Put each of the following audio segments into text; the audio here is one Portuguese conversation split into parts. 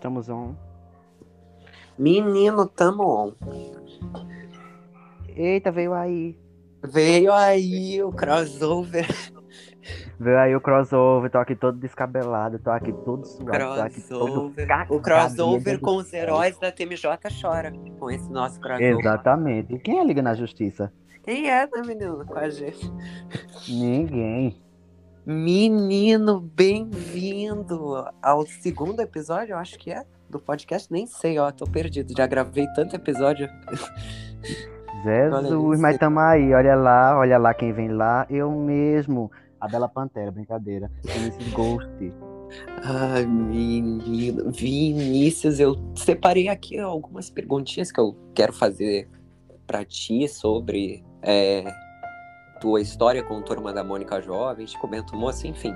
estamos on. Menino, tamo on. Eita, veio aí. Veio aí o crossover. Veio aí o crossover, tô aqui todo descabelado, tô aqui todo suado, tô aqui todo Crossover. O crossover com os heróis da TMJ chora. Com esse nosso crossover. Exatamente. E quem é Liga na Justiça? Quem é, né, menino? Com a gente. Ninguém. Menino, bem-vindo ao segundo episódio, eu acho que é, do podcast. Nem sei, ó, tô perdido. Já gravei tanto episódio. Jesus, mas tamo aí, olha lá, olha lá quem vem lá. Eu mesmo. A Bela Pantera, brincadeira. Vinícius Ghost. Ai, menino. Vinícius, eu separei aqui algumas perguntinhas que eu quero fazer pra ti sobre é, tua história com Turma da Mônica Jovem, te comento moça, enfim.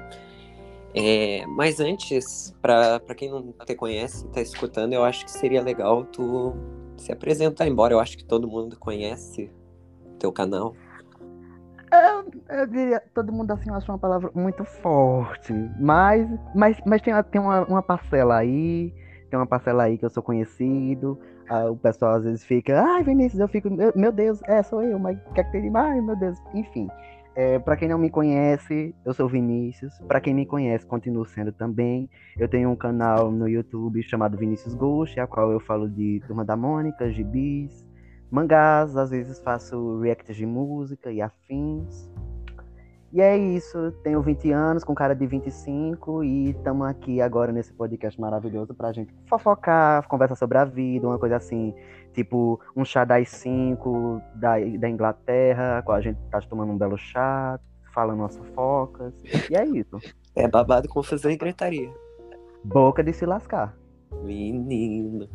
É, mas antes, pra quem não te conhece, tá escutando, eu acho que seria legal tu se apresentar, embora eu acho que todo mundo conhece teu canal. Eu diria, todo mundo assim acha uma palavra muito forte, mas, mas, mas tem, tem uma, uma parcela aí, tem uma parcela aí que eu sou conhecido, ah, o pessoal às vezes fica, ai Vinícius, eu fico, meu, Deus, é, sou eu, mas o que é que mais, meu Deus, enfim. É, para quem não me conhece, eu sou Vinícius, para quem me conhece, continuo sendo também, eu tenho um canal no YouTube chamado Vinícius Ghost, a qual eu falo de Turma da Mônica, gibis, mangás, às vezes faço reacts de música e afins. E é isso, tenho 20 anos, com cara de 25, e estamos aqui agora nesse podcast maravilhoso pra gente fofocar, conversar sobre a vida, uma coisa assim, tipo um chá das 5 da, da Inglaterra, com a gente tá tomando um belo chá, falando umas fofocas, e é isso. É babado, confusão e gritaria. Boca de se lascar. Menino.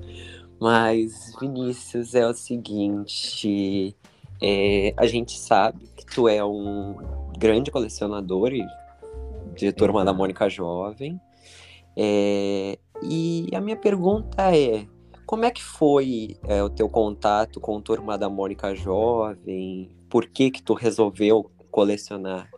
Mas, Vinícius, é o seguinte. é, a gente sabe que tu é um grande colecionador e- de Turma da Mônica Jovem. É, e a minha pergunta é: como é que foi é, o teu contato com Turma da Mônica Jovem? Por que que tu resolveu colecionar?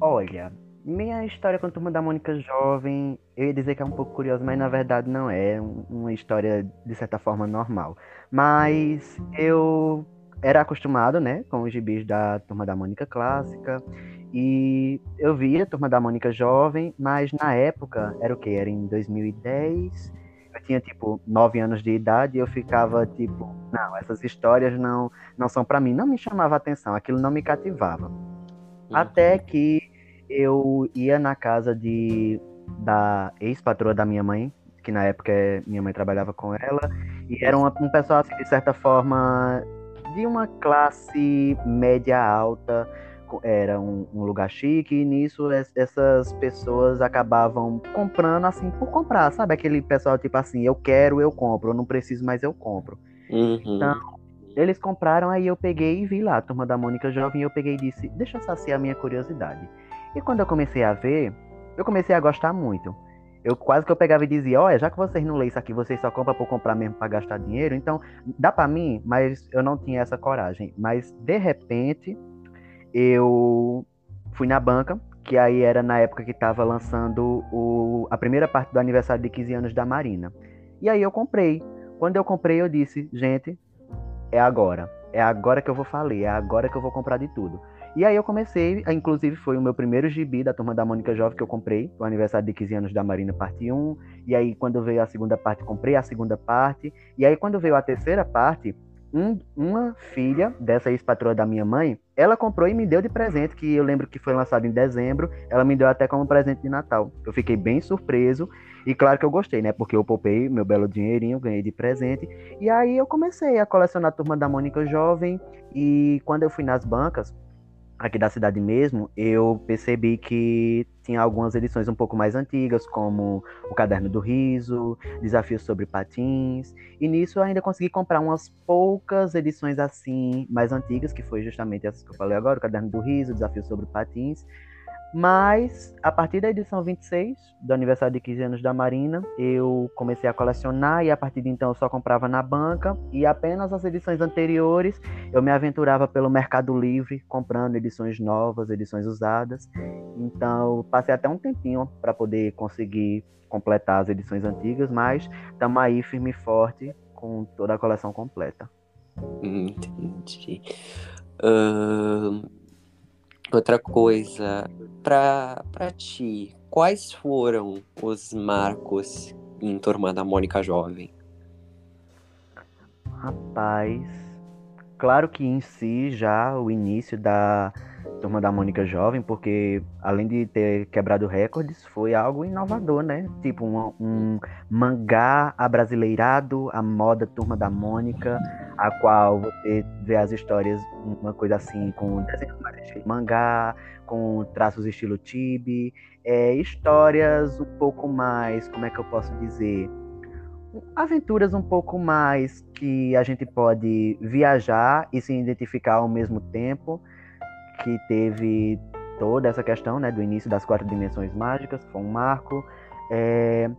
Olha, minha história com a Turma da Mônica Jovem, eu ia dizer que é um pouco curiosa, mas na verdade não é. É um- uma história, de certa forma, normal. Mas eu era acostumado, né, com os gibis da Turma da Mônica Clássica. E eu via a Turma da Mônica Jovem, mas na época, era o quê? Era em 2010. Eu tinha, tipo, 9 anos de idade e eu ficava, tipo, não, essas histórias não, não são pra mim. Não me chamava atenção, aquilo não me cativava. Até que eu ia na casa de da ex-patroa da minha mãe, que na época minha mãe trabalhava com ela, e era uma- um pessoal, assim, de certa forma, de uma classe média alta, era um, um lugar chique, e nisso es- essas pessoas acabavam comprando, assim, por comprar, sabe? Aquele pessoal, tipo assim, eu quero, eu compro, eu não preciso, mas eu compro. Uhum. Então, Eles compraram, aí eu peguei e vi lá, a turma da Mônica Jovem, e eu peguei e disse, deixa eu saciar a minha curiosidade. E quando eu comecei a ver, eu comecei a gostar muito. Eu quase que eu pegava e dizia, olha, já que vocês não leem isso aqui, vocês só compram por comprar mesmo para gastar dinheiro, então dá para mim, mas eu não tinha essa coragem. Mas de repente, eu fui na banca, que aí era na época que estava lançando o, a primeira parte do aniversário de 15 anos da Marina. E aí eu comprei. Quando eu comprei, eu disse, gente, é agora. É agora que eu vou falir, é agora que eu vou comprar de tudo. E aí eu comecei, inclusive foi o meu primeiro gibi da Turma da Mônica Jovem que eu comprei, o aniversário de 15 anos da Marina, parte 1. E aí quando veio a segunda parte, comprei a segunda parte. E aí quando veio a terceira parte, um- uma filha dessa ex-patroa da minha mãe, ela comprou e me deu de presente, que eu lembro que foi lançado em dezembro, ela me deu até como presente de Natal. Eu fiquei bem surpreso e claro que eu gostei, né? Porque eu poupei meu belo dinheirinho, ganhei de presente. E aí eu comecei a colecionar a Turma da Mônica Jovem e quando eu fui nas bancas, aqui da cidade mesmo, eu percebi que tinha algumas edições um pouco mais antigas, como o Caderno do Riso, Desafios sobre Patins, e nisso eu ainda consegui comprar umas poucas edições assim, mais antigas, que foi justamente essas que eu falei agora, o Caderno do Riso, Desafios sobre Patins. Mas, a partir da edição 26, do aniversário de 15 anos da Marina, eu comecei a colecionar e a partir de então eu só comprava na banca e apenas as edições anteriores eu me aventurava pelo Mercado Livre, comprando edições novas, edições usadas. Então, passei até um tempinho para poder conseguir completar as edições antigas, mas estamos aí firme e forte com toda a coleção completa. Entendi. Uh, outra coisa, para ti, quais foram os marcos em Turma da Mônica Jovem? Rapaz, claro que em si já o início da Turma da Mônica Jovem, porque além de ter quebrado recordes, foi algo inovador, né? Tipo um, um mangá abrasileirado, a moda Turma da Mônica, a qual você vê as histórias, uma coisa assim, com mangá, com traços estilo tibi, é, histórias um pouco mais, como é que eu posso dizer? aventuras um pouco mais que a gente pode viajar e se identificar ao mesmo tempo que teve toda essa questão né, do início das quatro dimensões mágicas, foi um marco. É,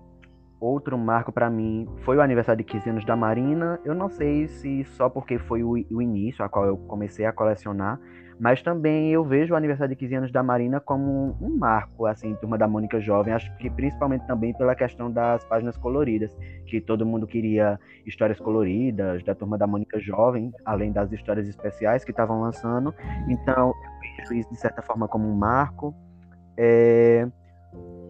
outro marco para mim foi o aniversário de 15 anos da Marina. Eu não sei se só porque foi o, o início a qual eu comecei a colecionar, mas também eu vejo o aniversário de 15 anos da Marina como um marco, assim, Turma da Mônica Jovem. Acho que principalmente também pela questão das páginas coloridas, que todo mundo queria histórias coloridas da Turma da Mônica Jovem, além das histórias especiais que estavam lançando. Então, eu vejo isso de certa forma como um marco. É...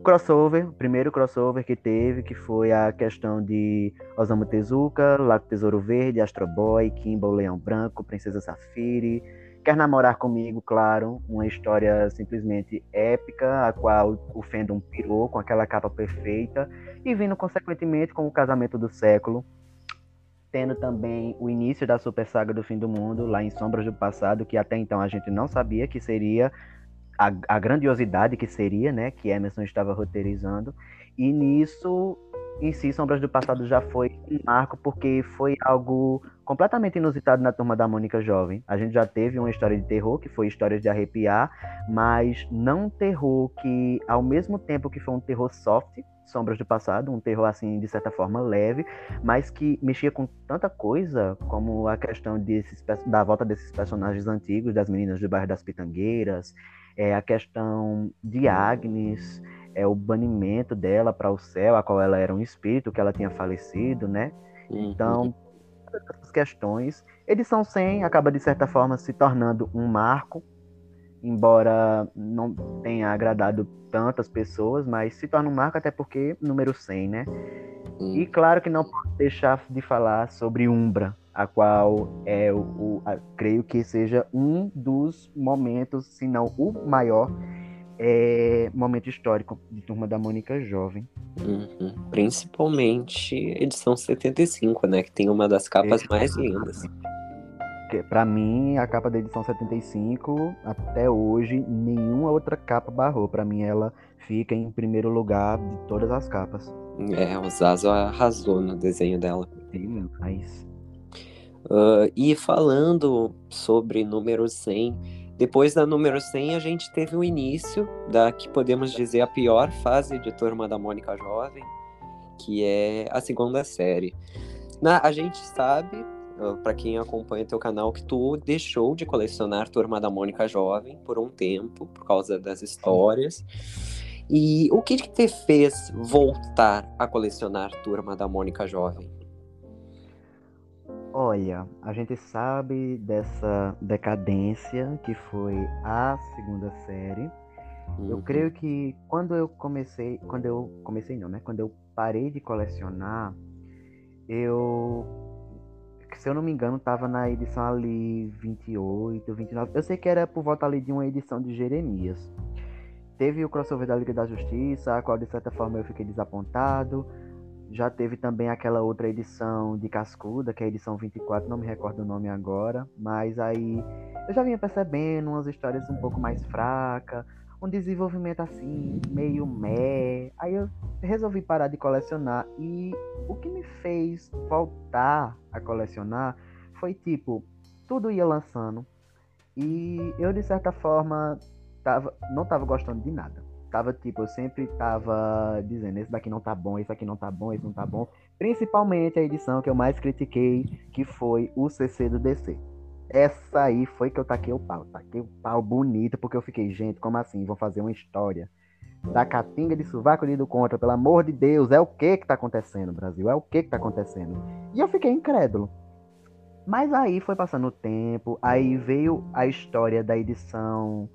Crossover, o primeiro crossover que teve, que foi a questão de Osamu Tezuka, Lago Tesouro Verde, Astro Boy, Kimball Leão Branco, Princesa Safiri, Quer Namorar Comigo, claro, uma história simplesmente épica, a qual o fandom pirou com aquela capa perfeita, e vindo consequentemente com o Casamento do Século, tendo também o início da Super Saga do Fim do Mundo, lá em Sombras do Passado, que até então a gente não sabia que seria a, a grandiosidade que seria, né, que Emerson estava roteirizando, e nisso em si, Sombras do Passado já foi um marco porque foi algo completamente inusitado na turma da Mônica Jovem. A gente já teve uma história de terror, que foi Histórias de Arrepiar, mas não um terror que, ao mesmo tempo que foi um terror soft, Sombras do Passado, um terror assim, de certa forma leve, mas que mexia com tanta coisa, como a questão desses, da volta desses personagens antigos, das meninas do bairro das Pitangueiras, é, a questão de Agnes é o banimento dela para o céu, a qual ela era um espírito, que ela tinha falecido, né? Então, essas questões. Edição 100 acaba, de certa forma, se tornando um marco, embora não tenha agradado tantas pessoas, mas se torna um marco até porque número 100, né? E claro que não posso deixar de falar sobre Umbra, a qual é o, o a, creio que seja um dos momentos, se não o maior, é, momento histórico de Turma da Mônica Jovem. Uhum. Principalmente edição 75, né? Que tem uma das capas mais lindas. Para mim, a capa da edição 75, até hoje, nenhuma outra capa barrou. Para mim, ela fica em primeiro lugar de todas as capas. É, o Zazo arrasou no desenho dela. Sim, mas... Uh, e falando sobre número 100, depois da número 100, a gente teve o início da que podemos dizer a pior fase de Turma da Mônica Jovem, que é a segunda série. Na, a gente sabe, para quem acompanha teu canal, que tu deixou de colecionar Turma da Mônica Jovem por um tempo, por causa das histórias. E o que, que te fez voltar a colecionar Turma da Mônica Jovem? Olha, a gente sabe dessa decadência que foi a segunda série. Uhum. Eu creio que quando eu comecei, quando eu comecei não, né? Quando eu parei de colecionar, eu se eu não me engano, tava na edição ali 28, 29. Eu sei que era por volta ali de uma edição de Jeremias. Teve o crossover da Liga da Justiça, a qual de certa forma eu fiquei desapontado. Já teve também aquela outra edição de Cascuda, que é a edição 24, não me recordo o nome agora, mas aí eu já vinha percebendo umas histórias um pouco mais fracas, um desenvolvimento assim, meio meh. Aí eu resolvi parar de colecionar e o que me fez voltar a colecionar foi tipo, tudo ia lançando e eu de certa forma tava, não tava gostando de nada. Tava tipo, eu sempre tava dizendo, esse daqui não tá bom, esse aqui não tá bom, esse não tá bom. Principalmente a edição que eu mais critiquei, que foi o CC do DC. Essa aí foi que eu taquei o pau. Taquei o pau bonito, porque eu fiquei, gente, como assim? Vão fazer uma história da Catinga de Sovaco de do Contra, pelo amor de Deus, é o que que tá acontecendo, Brasil? É o que que tá acontecendo? E eu fiquei incrédulo. Mas aí foi passando o tempo, aí veio a história da edição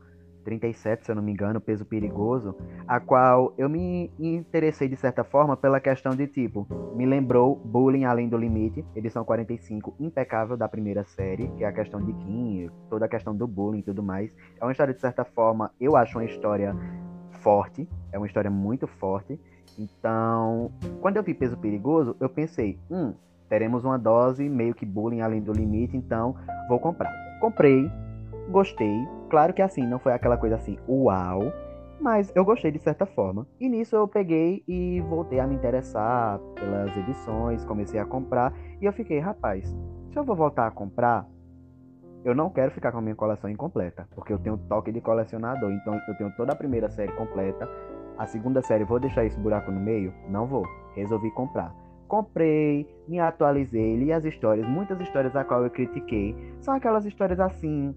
37, se eu não me engano, Peso Perigoso, a qual eu me interessei de certa forma pela questão de tipo, me lembrou Bullying Além do Limite, edição 45, impecável da primeira série, que é a questão de Kim, toda a questão do bullying e tudo mais. É uma história de certa forma, eu acho uma história forte, é uma história muito forte. Então, quando eu vi Peso Perigoso, eu pensei, hum, teremos uma dose meio que bullying além do limite, então vou comprar. Comprei, gostei. Claro que assim, não foi aquela coisa assim, uau, mas eu gostei de certa forma. E nisso eu peguei e voltei a me interessar pelas edições, comecei a comprar e eu fiquei, rapaz, se eu vou voltar a comprar, eu não quero ficar com a minha coleção incompleta, porque eu tenho toque de colecionador, então eu tenho toda a primeira série completa. A segunda série, vou deixar esse buraco no meio? Não vou. Resolvi comprar. Comprei, me atualizei, li as histórias, muitas histórias a qual eu critiquei. São aquelas histórias assim,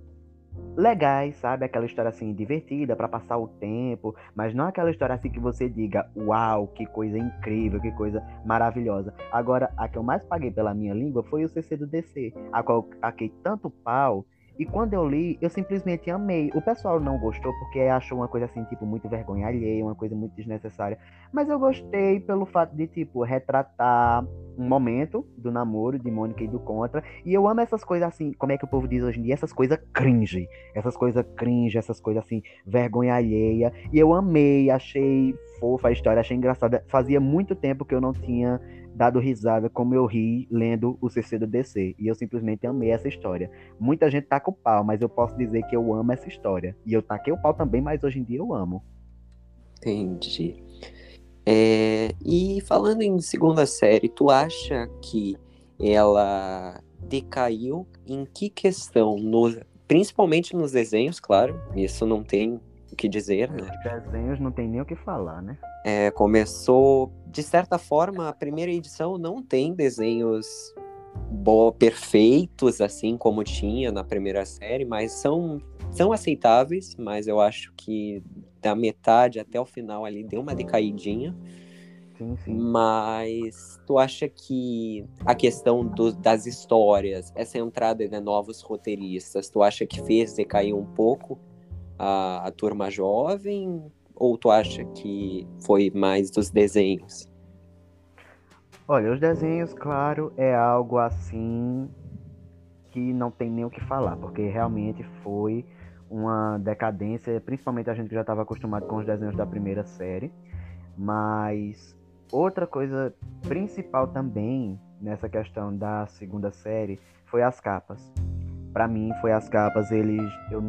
legais, sabe? Aquela história assim divertida para passar o tempo, mas não aquela história assim que você diga, uau, que coisa incrível, que coisa maravilhosa. Agora, a que eu mais paguei pela minha língua foi o CC do DC, a qual eu tanto pau e quando eu li, eu simplesmente amei. O pessoal não gostou porque achou uma coisa assim, tipo, muito vergonha alheia, uma coisa muito desnecessária. Mas eu gostei pelo fato de, tipo, retratar um momento do namoro de Mônica e do Contra. E eu amo essas coisas assim, como é que o povo diz hoje em dia? Essas coisas cringe. Essas coisas cringe, essas coisas assim, vergonha alheia. E eu amei, achei fofa a história, achei engraçada. Fazia muito tempo que eu não tinha dado risada como eu ri lendo o CC do DC. E eu simplesmente amei essa história. Muita gente tá com pau, mas eu posso dizer que eu amo essa história. E eu taquei o pau também, mas hoje em dia eu amo. Entendi. É, e falando em segunda série, tu acha que ela decaiu em que questão? No, principalmente nos desenhos, claro. Isso não tem o que dizer, né? Os desenhos não tem nem o que falar, né? É, começou, de certa forma, a primeira edição não tem desenhos bo perfeitos, assim como tinha na primeira série, mas são, são aceitáveis, mas eu acho que da metade até o final ali deu uma decaidinha. Sim, sim. Mas tu acha que a questão do, das histórias, essa entrada de novos roteiristas, tu acha que fez decair um pouco a, a turma jovem? Ou tu acha que foi mais dos desenhos? Olha, os desenhos, claro, é algo assim que não tem nem o que falar, porque realmente foi uma decadência, principalmente a gente que já estava acostumado com os desenhos da primeira série. Mas outra coisa principal também nessa questão da segunda série foi as capas. Para mim, foi as capas. Eles, eu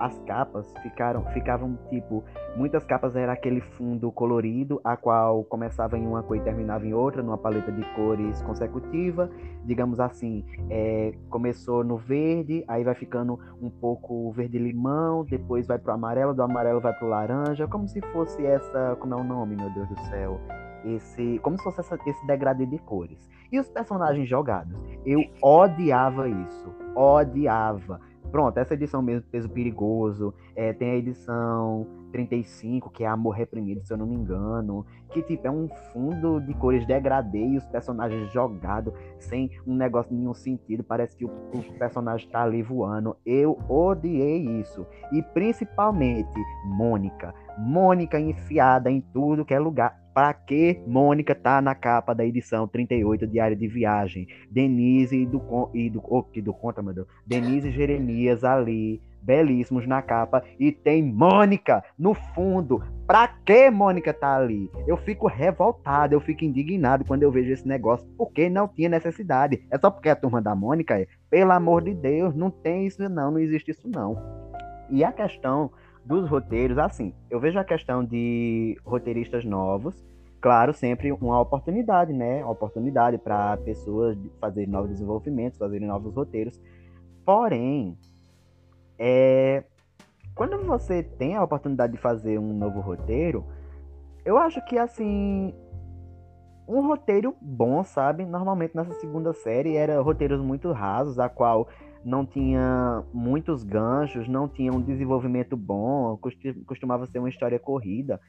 as capas ficaram, ficavam tipo, muitas capas era aquele fundo colorido, a qual começava em uma cor e terminava em outra, numa paleta de cores consecutiva, digamos assim, é, começou no verde, aí vai ficando um pouco verde limão, depois vai pro amarelo, do amarelo vai pro laranja, como se fosse essa, como é o nome, meu Deus do céu, esse, como se fosse essa, esse degradê de cores. E os personagens jogados, eu odiava isso, odiava. Pronto, essa edição mesmo, Peso Perigoso, é, tem a edição 35, que é Amor Reprimido, se eu não me engano, que tipo, é um fundo de cores degradê e os personagens jogados, sem um negócio nenhum sentido, parece que o, o personagem tá ali voando. Eu odiei isso. E principalmente, Mônica. Mônica enfiada em tudo que é lugar. Para que Mônica tá na capa da edição 38 Diário de Viagem? Denise e do, e do, oh, do conta, meu Deus. Denise e Jeremias ali, belíssimos na capa. E tem Mônica no fundo. Pra que Mônica tá ali? Eu fico revoltado, eu fico indignado quando eu vejo esse negócio. Porque não tinha necessidade. É só porque a turma da Mônica é. Pelo amor de Deus, não tem isso não, não existe isso não. E a questão dos roteiros, assim, eu vejo a questão de roteiristas novos, claro, sempre uma oportunidade, né? Uma oportunidade para pessoas fazerem novos desenvolvimentos, fazerem novos roteiros. Porém, é, quando você tem a oportunidade de fazer um novo roteiro, eu acho que assim um roteiro bom, sabe? Normalmente nessa segunda série era roteiros muito rasos, a qual não tinha muitos ganchos, não tinha um desenvolvimento bom, costumava ser uma história corrida.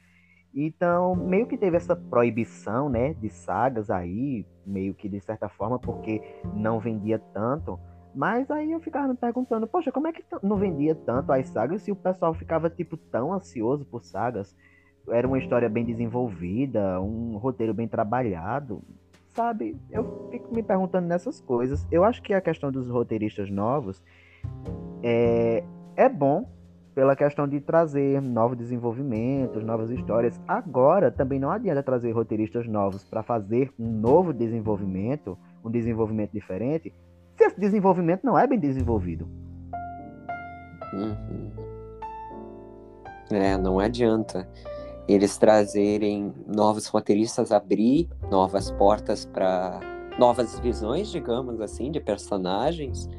Então, meio que teve essa proibição, né, de sagas aí, meio que de certa forma, porque não vendia tanto. Mas aí eu ficava me perguntando, poxa, como é que não vendia tanto as sagas se o pessoal ficava, tipo, tão ansioso por sagas? Era uma história bem desenvolvida, um roteiro bem trabalhado, sabe? Eu fico me perguntando nessas coisas. Eu acho que a questão dos roteiristas novos é, é bom pela questão de trazer novos desenvolvimentos, novas histórias. Agora, também não adianta trazer roteiristas novos para fazer um novo desenvolvimento, um desenvolvimento diferente, se esse desenvolvimento não é bem desenvolvido. Uhum. É, não adianta eles trazerem novos roteiristas, abrir novas portas para novas visões, digamos assim, de personagens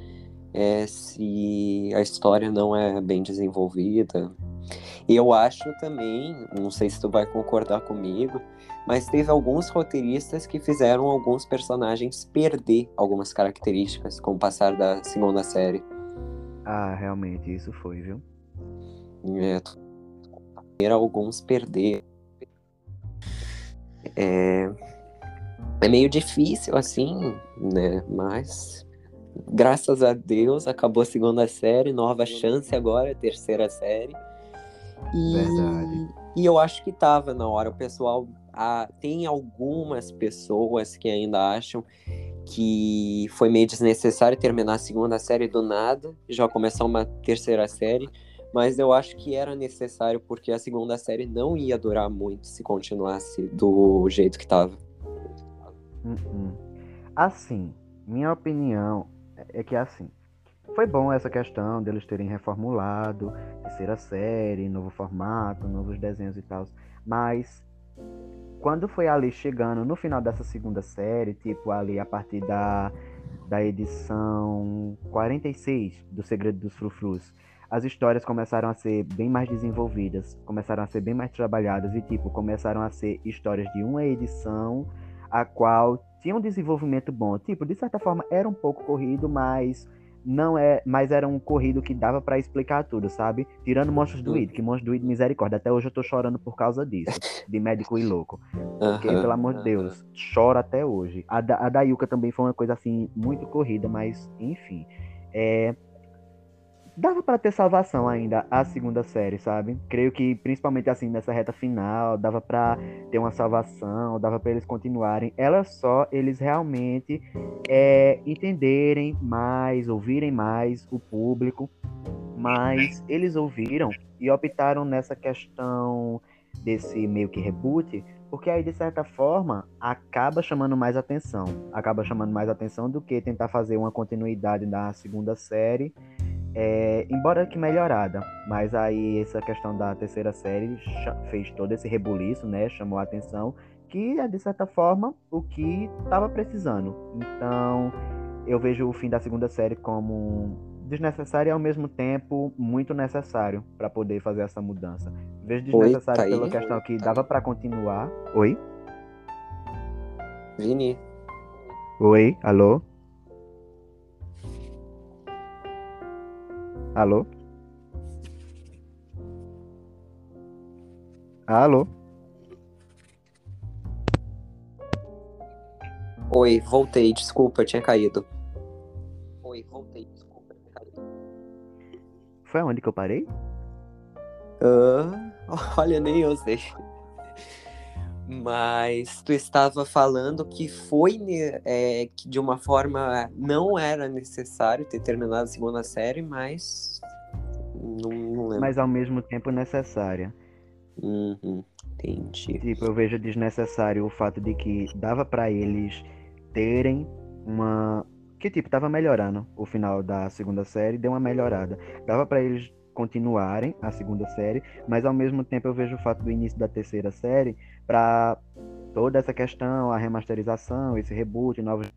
é, se a história não é bem desenvolvida. E eu acho também, não sei se tu vai concordar comigo, mas teve alguns roteiristas que fizeram alguns personagens perder algumas características com o passar da segunda série. Ah, realmente, isso foi, viu? É, alguns perder. É, é meio difícil assim, né? Mas graças a Deus, acabou a segunda série, nova chance agora, terceira série. E, Verdade. e eu acho que tava na hora. O pessoal. Ah, tem algumas pessoas que ainda acham que foi meio desnecessário terminar a segunda série do nada, já começar uma terceira série. Mas eu acho que era necessário porque a segunda série não ia durar muito se continuasse do jeito que tava. Uh -uh. Assim, minha opinião é que assim, foi bom essa questão deles terem reformulado, terceira série, novo formato, novos desenhos e tal, mas quando foi ali chegando no final dessa segunda série, tipo ali a partir da, da edição 46 do Segredo dos Frufrus, as histórias começaram a ser bem mais desenvolvidas, começaram a ser bem mais trabalhadas e tipo, começaram a ser histórias de uma edição a qual tinha um desenvolvimento bom. Tipo, de certa forma era um pouco corrido, mas não é, mas era um corrido que dava para explicar tudo, sabe? Tirando Monstros do Id, que Monstros do Id, misericórdia, até hoje eu tô chorando por causa disso, de médico e louco. Porque, pelo amor de. Deus, chora até hoje. A da, a da Yuka também foi uma coisa assim, muito corrida, mas enfim. É, dava para ter salvação ainda a segunda série, sabe? Creio que principalmente assim nessa reta final dava para ter uma salvação, dava para eles continuarem. Ela só eles realmente é, entenderem mais, ouvirem mais o público, mas eles ouviram e optaram nessa questão desse meio que reboot, porque aí de certa forma acaba chamando mais atenção, acaba chamando mais atenção do que tentar fazer uma continuidade da segunda série é, embora que melhorada, mas aí essa questão da terceira série fez todo esse rebuliço, né? Chamou a atenção, que é de certa forma o que estava precisando. Então eu vejo o fim da segunda série como desnecessário e ao mesmo tempo muito necessário para poder fazer essa mudança. Vejo desnecessário Oi, tá pela questão que dava para continuar. Oi? Vini. Oi, alô? Alô? Alô? Oi, voltei, desculpa, eu tinha caído. Oi, voltei, desculpa, eu tinha caído. Foi aonde que eu parei? Uh, olha, nem eu sei. Mas tu estava falando que foi é, que de uma forma não era necessário ter terminado a segunda série, mas não, não lembro. Mas ao mesmo tempo necessária. Uhum, entendi. Tipo, eu vejo desnecessário o fato de que dava para eles terem uma que tipo tava melhorando o final da segunda série, deu uma melhorada. Dava para eles continuarem a segunda série, mas ao mesmo tempo eu vejo o fato do início da terceira série para toda essa questão, a remasterização, esse reboot, novos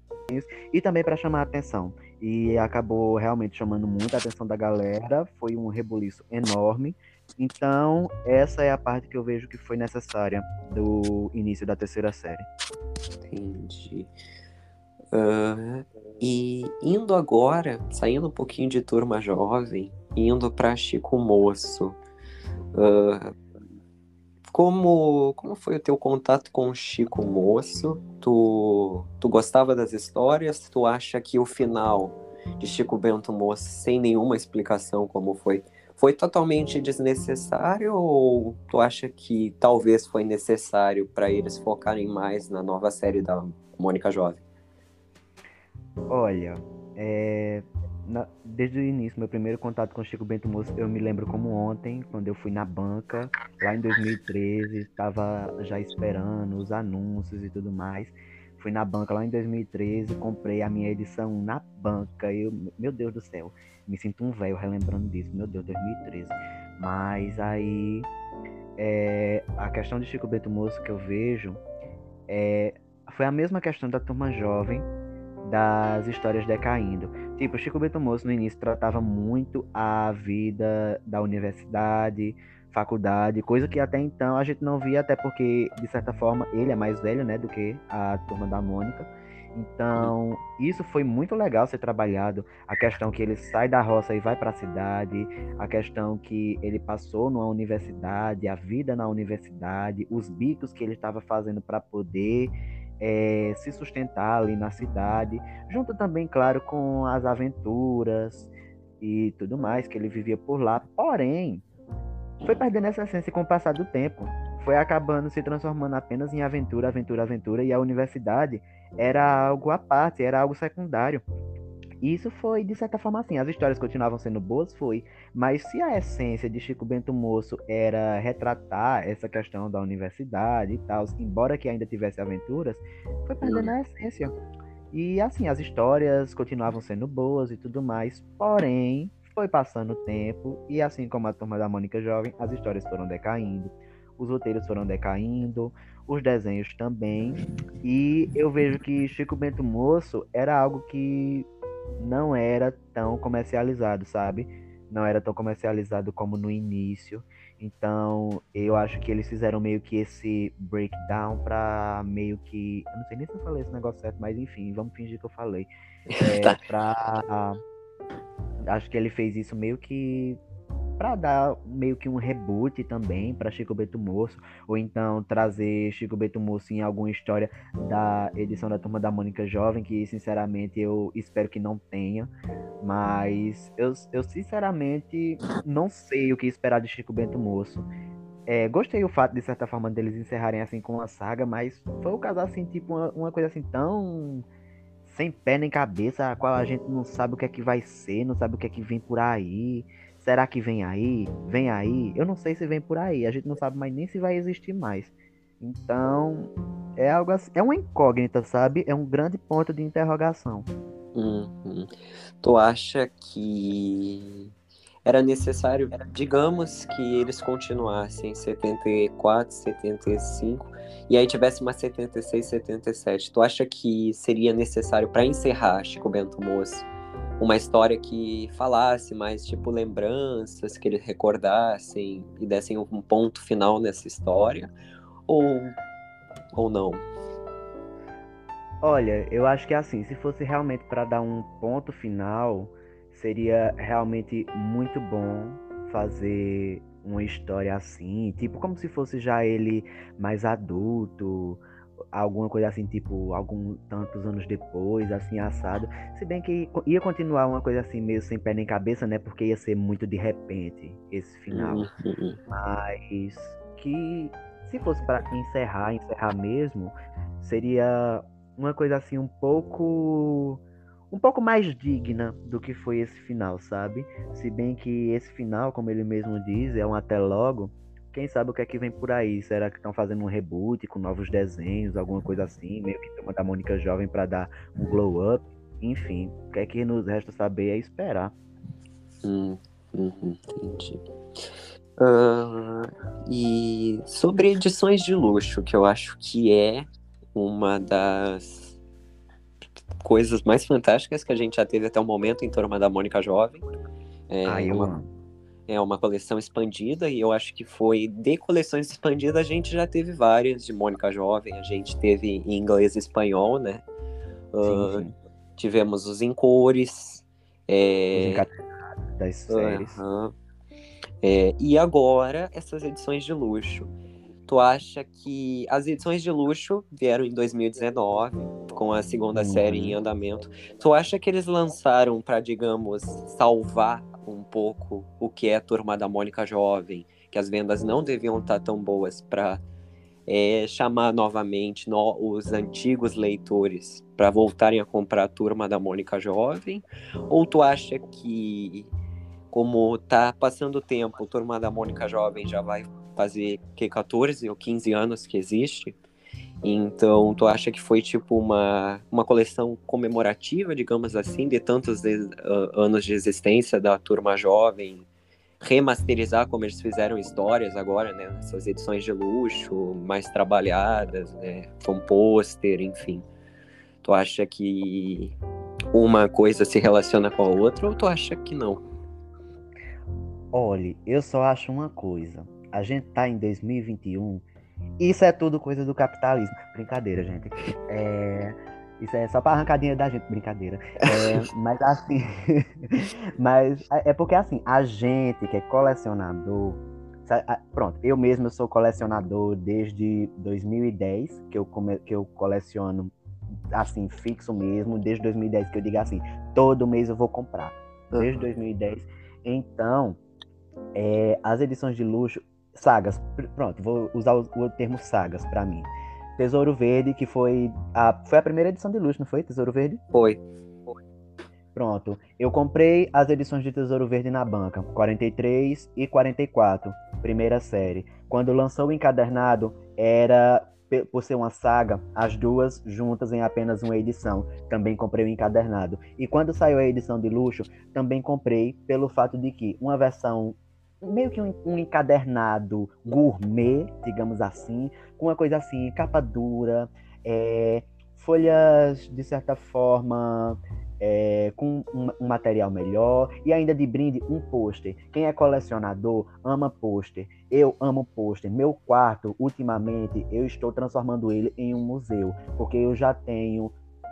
e também para chamar a atenção. e acabou realmente chamando muita atenção da galera. Foi um rebuliço enorme. Então, essa é a parte que eu vejo que foi necessária do início da terceira série. Entendi. Uh, e indo agora, saindo um pouquinho de turma jovem, indo para Chico Moço. Uh, como, como foi o teu contato com o Chico Moço? Tu, tu gostava das histórias? Tu acha que o final de Chico Bento Moço, sem nenhuma explicação como foi, foi totalmente desnecessário ou tu acha que talvez foi necessário para eles focarem mais na nova série da Mônica Jovem? Olha, é, na, desde o início, meu primeiro contato com Chico Bento Moço, eu me lembro como ontem, quando eu fui na banca, lá em 2013, estava já esperando os anúncios e tudo mais. Fui na banca lá em 2013, comprei a minha edição na banca. Eu, meu Deus do céu, me sinto um velho relembrando disso. Meu Deus, 2013. Mas aí, é, a questão de Chico Bento Moço que eu vejo é, foi a mesma questão da turma jovem das histórias decaindo. Tipo, Chico Bento Moço no início tratava muito a vida da universidade, faculdade, coisa que até então a gente não via, até porque, de certa forma, ele é mais velho, né, do que a turma da Mônica. Então, isso foi muito legal ser trabalhado. A questão que ele sai da roça e vai para a cidade, a questão que ele passou numa universidade, a vida na universidade, os bicos que ele estava fazendo para poder é, se sustentar ali na cidade, junto também, claro, com as aventuras e tudo mais que ele vivia por lá. Porém, foi perdendo essa essência com o passar do tempo. Foi acabando se transformando apenas em aventura, aventura, aventura, e a universidade era algo à parte, era algo secundário. Isso foi, de certa forma, assim. As histórias continuavam sendo boas, foi. Mas se a essência de Chico Bento Moço era retratar essa questão da universidade e tal, embora que ainda tivesse aventuras, foi perdendo a essência. E assim, as histórias continuavam sendo boas e tudo mais, porém, foi passando o tempo, e assim como a turma da Mônica Jovem, as histórias foram decaindo, os roteiros foram decaindo, os desenhos também. E eu vejo que Chico Bento Moço era algo que não era tão comercializado, sabe? Não era tão comercializado como no início. Então, eu acho que eles fizeram meio que esse breakdown pra meio que. Eu não sei nem se eu falei esse negócio certo, mas enfim, vamos fingir que eu falei. É, tá. pra. Acho que ele fez isso meio que para dar meio que um reboot também para Chico Beto Moço, ou então trazer Chico Beto Moço em alguma história da edição da Turma da Mônica Jovem, que sinceramente eu espero que não tenha, mas eu, eu sinceramente não sei o que esperar de Chico Bento Moço. É, gostei o fato, de certa forma, deles encerrarem assim com uma saga, mas foi o caso assim, tipo, uma, uma coisa assim tão sem pé nem cabeça, a qual a gente não sabe o que é que vai ser, não sabe o que é que vem por aí. Será que vem aí? Vem aí? Eu não sei se vem por aí. A gente não sabe mais nem se vai existir mais. Então, é algo assim, é uma incógnita, sabe? É um grande ponto de interrogação. Uhum. Tu acha que era necessário, digamos que eles continuassem 74, 75 e aí tivesse uma 76, 77. Tu acha que seria necessário para encerrar Chico Bento Moço uma história que falasse mais tipo lembranças, que eles recordassem e dessem um ponto final nessa história, ou, ou não? Olha, eu acho que assim, se fosse realmente para dar um ponto final, seria realmente muito bom fazer uma história assim, tipo como se fosse já ele mais adulto, alguma coisa assim, tipo, alguns tantos anos depois, assim, assado. Se bem que ia continuar uma coisa assim, meio sem pé nem cabeça, né? Porque ia ser muito de repente esse final. Uhum. Mas que se fosse para encerrar, encerrar mesmo, seria uma coisa assim um pouco um pouco mais digna do que foi esse final, sabe? Se bem que esse final, como ele mesmo diz, é um até logo quem sabe o que é que vem por aí? Será que estão fazendo um reboot com novos desenhos, alguma coisa assim, meio que uma da Mônica Jovem para dar um glow up? Enfim, o que é que nos resta saber é esperar. Hum, uhum, entendi. Uh, e sobre edições de luxo, que eu acho que é uma das coisas mais fantásticas que a gente já teve até o momento em Turma da Mônica Jovem. É, Ah, eu uma, amo. É uma coleção expandida e eu acho que foi de coleções expandidas a gente já teve várias de Mônica Jovem, a gente teve em inglês e espanhol, né? Ah, Sim, sim. tivemos os em cores. Os É, encadernados das séries. aham. É, e agora, essas edições de luxo. Tu acha que as edições de luxo vieram em 2019, com a segunda Uhum. série em andamento. Tu acha que eles lançaram para, digamos, salvar um pouco o que é a turma da Mônica Jovem, que as vendas não deviam estar tão boas para chamar novamente no- os antigos leitores para voltarem a comprar a turma da Mônica Jovem? Ou tu acha que, como tá passando o tempo, a turma da Mônica Jovem já vai fazer que 14 ou 15 anos que existe? Então, tu acha que foi tipo uma, uma coleção comemorativa, digamos assim, de tantos de- ah, anos de existência da turma jovem, remasterizar como eles fizeram histórias agora, né? Essas edições de luxo, mais trabalhadas, né? Com pôster, enfim. Tu acha que uma coisa se relaciona com a outra ou tu acha que não? Olhe, eu só acho uma coisa. A gente tá em 2021. Isso é tudo coisa do capitalismo. Brincadeira, gente. É, Isso é só pra arrancar dinheiro da gente, brincadeira. É, mas assim. mas é porque assim, a gente que é colecionador. Pronto, eu mesmo eu sou colecionador desde 2010, que eu, come, que eu coleciono assim, fixo mesmo, desde 2010 que eu digo assim, todo mês eu vou comprar. Desde Uhum. 2010. Então, é, as edições de luxo, sagas, pr- pronto, vou usar o, o termo sagas pra mim. Tesouro Verde, que foi a, foi a primeira edição de luxo, não foi? Tesouro Verde? Foi. Pronto. Eu comprei as edições de Tesouro Verde na banca, 43 e 44, primeira série. Quando lançou o encadernado, era, por ser uma saga, as duas juntas em apenas uma edição. Também comprei o encadernado. E quando saiu a edição de luxo, também comprei pelo fato de que uma versão meio que um, um encadernado gourmet, digamos assim, com uma coisa assim, capa dura, é, folhas de certa forma é, com um, um material melhor e ainda de brinde um pôster. Quem é colecionador ama pôster. Eu amo pôster. Meu quarto, ultimamente, eu estou transformando ele em um museu, porque eu já tenho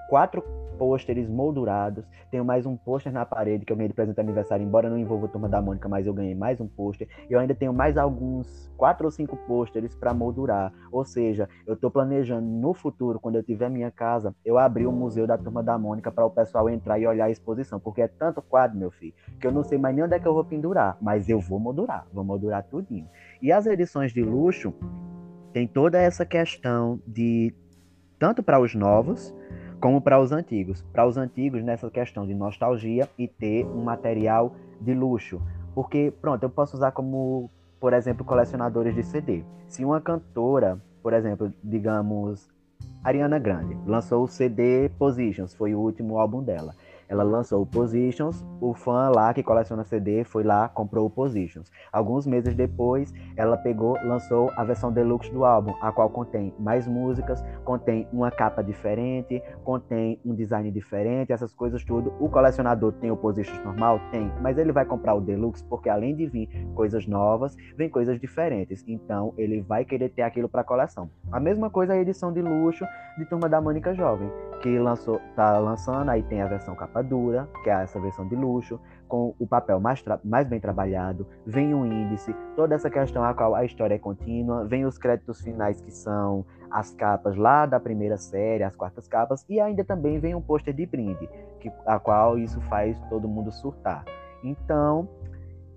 quatro pôsteres moldurados, tenho mais um pôster na parede que eu ganhei de presente de aniversário, embora não envolva a turma da Mônica, mas eu ganhei mais um pôster. Eu ainda tenho mais alguns quatro ou cinco pôsteres para moldurar. Ou seja, eu estou planejando no futuro, quando eu tiver minha casa, eu abrir o museu da turma da Mônica para o pessoal entrar e olhar a exposição, porque é tanto quadro, meu filho, que eu não sei mais nem onde é que eu vou pendurar, mas eu vou moldurar, vou moldurar tudinho. E as edições de luxo tem toda essa questão de tanto para os novos como para os antigos. Para os antigos, nessa questão de nostalgia e ter um material de luxo. Porque, pronto, eu posso usar como, por exemplo, colecionadores de CD. Se uma cantora, por exemplo, digamos, Ariana Grande, lançou o CD Positions, foi o último álbum dela. Ela lançou o Positions, o fã lá que coleciona CD foi lá, comprou o Positions. Alguns meses depois, ela pegou, lançou a versão deluxe do álbum, a qual contém mais músicas, contém uma capa diferente, contém um design diferente, essas coisas tudo. O colecionador tem o Positions normal? Tem, mas ele vai comprar o deluxe porque além de vir coisas novas, vem coisas diferentes. Então, ele vai querer ter aquilo para coleção. A mesma coisa a edição de luxo de Turma da Mônica Jovem, que lançou, tá lançando, aí tem a versão capa dura, que é essa versão de luxo, com o papel mais, mais bem trabalhado, vem um índice, toda essa questão a qual a história é contínua, vem os créditos finais que são as capas lá da primeira série, as quartas capas, e ainda também vem um pôster de brinde, que, a qual isso faz todo mundo surtar. Então,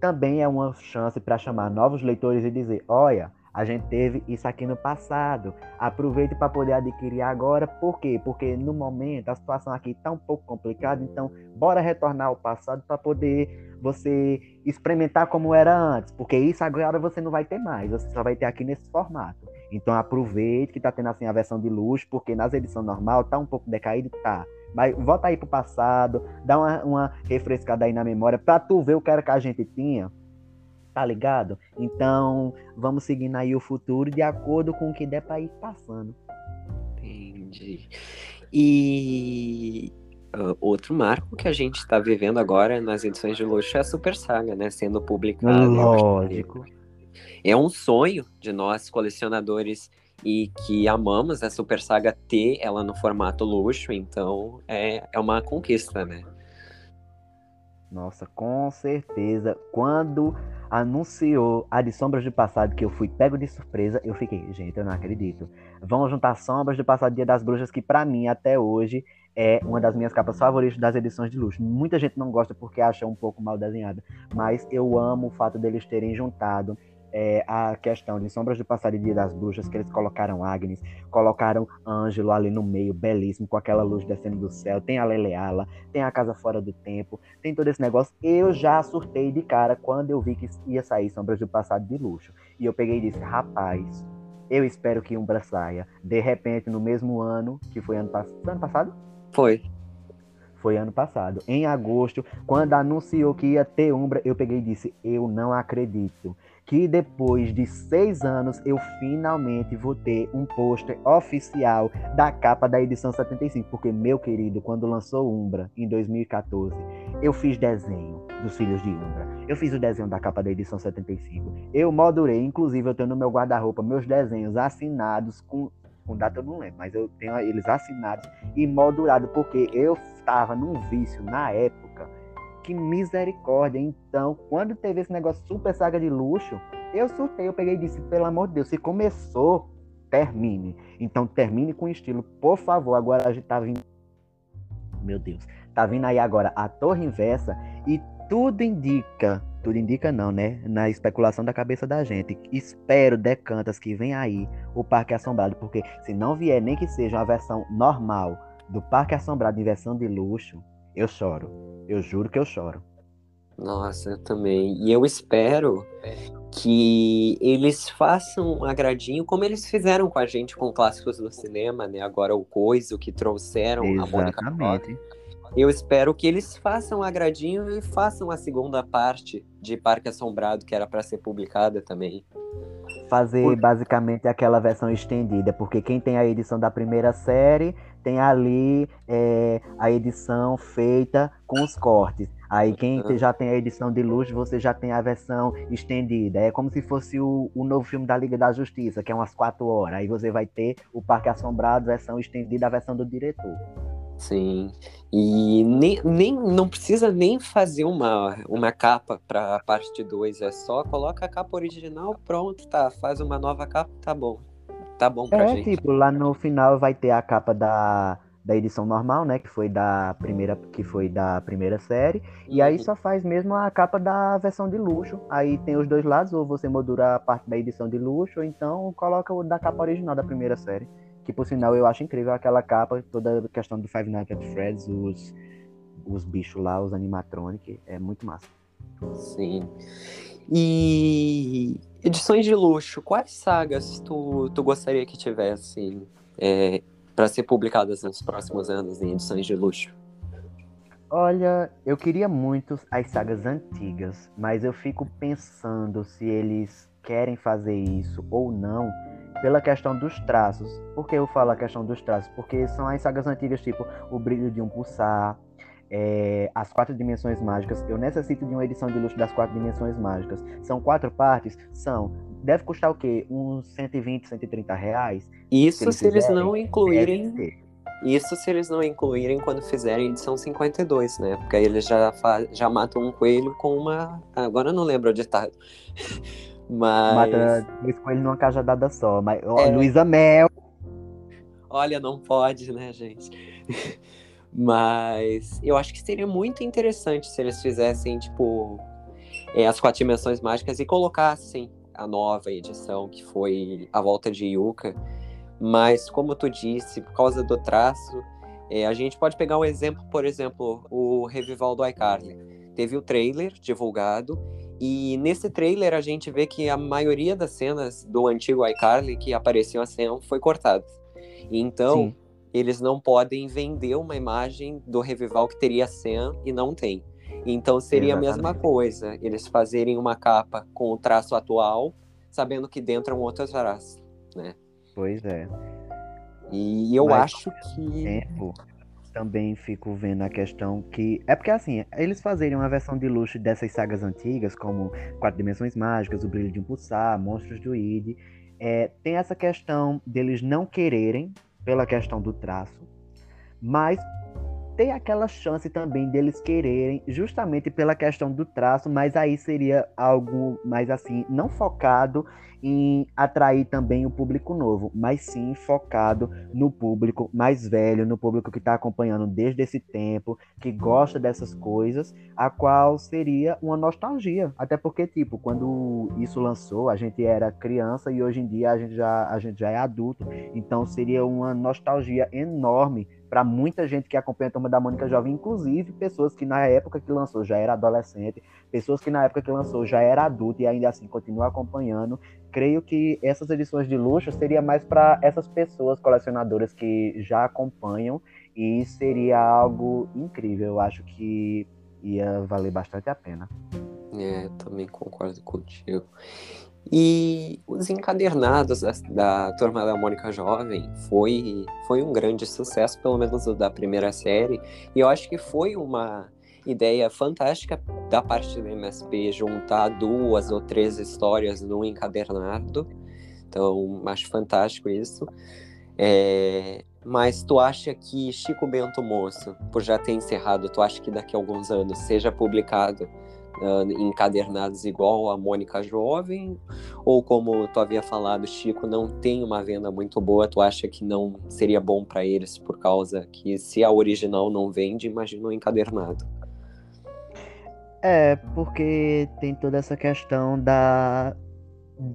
também é uma chance para chamar novos leitores e dizer: olha, a gente teve isso aqui no passado, aproveite para poder adquirir agora. Por quê? Porque no momento a situação aqui está um pouco complicada, então bora retornar ao passado para poder você experimentar como era antes, porque isso agora você não vai ter mais, você só vai ter aqui nesse formato. Então aproveite que tá tendo assim a versão de luxo, porque nas edições normal tá um pouco decaído, tá. Mas volta aí pro passado, dá uma, uma refrescada aí na memória pra tu ver o que era que a gente tinha. Tá ligado? Então, vamos seguindo aí o futuro de acordo com o que der pra ir passando. Entendi. E uh, outro marco que a gente está vivendo agora nas edições de luxo é a Super Saga, né? Sendo publicada. Lógico. É um sonho de nós, colecionadores, e que amamos a Super Saga ter ela no formato luxo, então é, é uma conquista, né? Nossa, com certeza. Quando anunciou a de Sombras do Passado, que eu fui pego de surpresa, eu fiquei, gente, eu não acredito. Vão juntar Sombras do Passado Dia das Bruxas, que para mim, até hoje, é uma das minhas capas favoritas das edições de luxo. Muita gente não gosta porque acha um pouco mal desenhada, mas eu amo o fato deles terem juntado é, a questão de Sombras do Passado e Dia das Bruxas, que eles colocaram Agnes, colocaram Ângelo ali no meio, belíssimo, com aquela luz descendo do céu, tem a Leleala, tem a Casa Fora do Tempo, tem todo esse negócio. Eu já surtei de cara quando eu vi que ia sair Sombras do Passado de Luxo. E eu peguei e disse, rapaz, eu espero que Umbra saia. De repente, no mesmo ano, que foi ano, pass... ano passado? Foi. Foi ano passado. Em agosto, quando anunciou que ia ter Umbra, eu peguei e disse, eu não acredito que depois de seis anos eu finalmente vou ter um pôster oficial da capa da edição 75. Porque, meu querido, quando lançou Umbra em 2014, eu fiz desenho dos Filhos de Umbra. Eu fiz o desenho da capa da edição 75. Eu modurei, inclusive eu tenho no meu guarda-roupa meus desenhos assinados com com data eu não lembro, mas eu tenho eles assinados e moldurados, porque eu estava num vício na época que misericórdia. Então, quando teve esse negócio super saga de luxo, eu surtei, eu peguei e disse, pelo amor de Deus, se começou, termine. Então, termine com estilo, por favor. Agora a gente tá vindo. Meu Deus. Tá vindo aí agora a Torre Inversa e tudo indica, tudo indica não, né? Na especulação da cabeça da gente. Espero, decantas, que vem aí o Parque Assombrado, porque se não vier nem que seja uma versão normal do Parque Assombrado em versão de luxo, eu choro. Eu juro que eu choro. Nossa, eu também. E eu espero que eles façam um agradinho, como eles fizeram com a gente com clássicos do cinema, né? Agora o Coiso, que trouxeram Exatamente. a Mônica Eu espero que eles façam um agradinho e façam a segunda parte de Parque Assombrado, que era para ser publicada também. Fazer Por... basicamente aquela versão estendida, porque quem tem a edição da primeira série tem ali é, a edição feita com os cortes. Aí quem uhum. já tem a edição de luxo, você já tem a versão estendida. É como se fosse o, o novo filme da Liga da Justiça, que é umas quatro horas. Aí você vai ter o Parque Assombrado, versão estendida, a versão do diretor. Sim. E nem, nem não precisa nem fazer uma, uma capa para a parte 2, é só coloca a capa original, pronto, tá, faz uma nova capa, tá bom. Tá bom pra é, gente. tipo, lá no final vai ter a capa da, da edição normal, né, que foi da primeira que foi da primeira série, e aí uhum. só faz mesmo a capa da versão de luxo. Aí tem os dois lados, ou você moldura a parte da edição de luxo, ou então coloca o da capa original da primeira série. Que por sinal eu acho incrível aquela capa, toda a questão do Five Nights at Freddy's, os os bichos lá, os animatronic, é muito massa. Sim. E edições de luxo, quais sagas tu, tu gostaria que tivesse é, para ser publicadas nos próximos anos em edições de luxo? Olha, eu queria muito as sagas antigas, mas eu fico pensando se eles querem fazer isso ou não pela questão dos traços. Por que eu falo a questão dos traços? Porque são as sagas antigas, tipo O Brilho de um Pulsar, é, as quatro dimensões mágicas. Eu necessito de uma edição de luxo das quatro dimensões mágicas. São quatro partes? São. Deve custar o quê? Uns 120, 130 reais? Isso se eles, se eles não incluírem. Isso se eles não incluírem quando fizerem edição 52, né? Porque aí eles já, já matam um coelho com uma. Agora eu não lembro o ditado. Mas. Mata dois coelhos numa cajadada só. Mas, ó, é... Luísa Mel. Olha, não pode, né, gente? Mas eu acho que seria muito interessante se eles fizessem, tipo, é, as quatro dimensões mágicas e colocassem a nova edição, que foi A Volta de Yuka. Mas, como tu disse, por causa do traço, é, a gente pode pegar um exemplo, por exemplo, o Revival do iCarly. Teve o trailer divulgado, e nesse trailer a gente vê que a maioria das cenas do antigo iCarly que apareciam a cena foi cortada. Então, Sim eles não podem vender uma imagem do Revival que teria Sam e não tem. Então seria Exatamente. a mesma coisa, eles fazerem uma capa com o traço atual, sabendo que dentro é um outro traço, né? Pois é. E eu Mas, acho que. Tempo, também fico vendo a questão que. É porque assim, eles fazerem uma versão de luxo dessas sagas antigas, como Quatro Dimensões Mágicas, O Brilho de um Pulsar, Monstros do Id, é, tem essa questão deles não quererem, pela questão do traço, mas tem aquela chance também deles quererem, justamente pela questão do traço, mas aí seria algo mais assim, não focado em atrair também o público novo, mas sim focado no público mais velho, no público que está acompanhando desde esse tempo, que gosta dessas coisas, a qual seria uma nostalgia. Até porque, tipo, quando isso lançou, a gente era criança e hoje em dia a gente já, a gente já é adulto, então seria uma nostalgia enorme para muita gente que acompanha a Turma da Mônica Jovem, inclusive pessoas que na época que lançou já era adolescente, pessoas que na época que lançou já era adulto e ainda assim continua acompanhando. Creio que essas edições de luxo seria mais para essas pessoas colecionadoras que já acompanham e seria algo incrível. Eu acho que ia valer bastante a pena. É, também concordo contigo. E os encadernados da, da Turma da Mônica Jovem foi, foi um grande sucesso, pelo menos da primeira série. E eu acho que foi uma ideia fantástica da parte do MSP juntar duas ou três histórias num encadernado. Então, acho fantástico isso. É, mas tu acha que Chico Bento Moço, por já ter encerrado, tu acha que daqui a alguns anos seja publicado uh, encadernados igual a Mônica Jovem? Ou como tu havia falado, Chico não tem uma venda muito boa, tu acha que não seria bom para eles por causa que se a original não vende, imagina o encadernado? É, porque tem toda essa questão da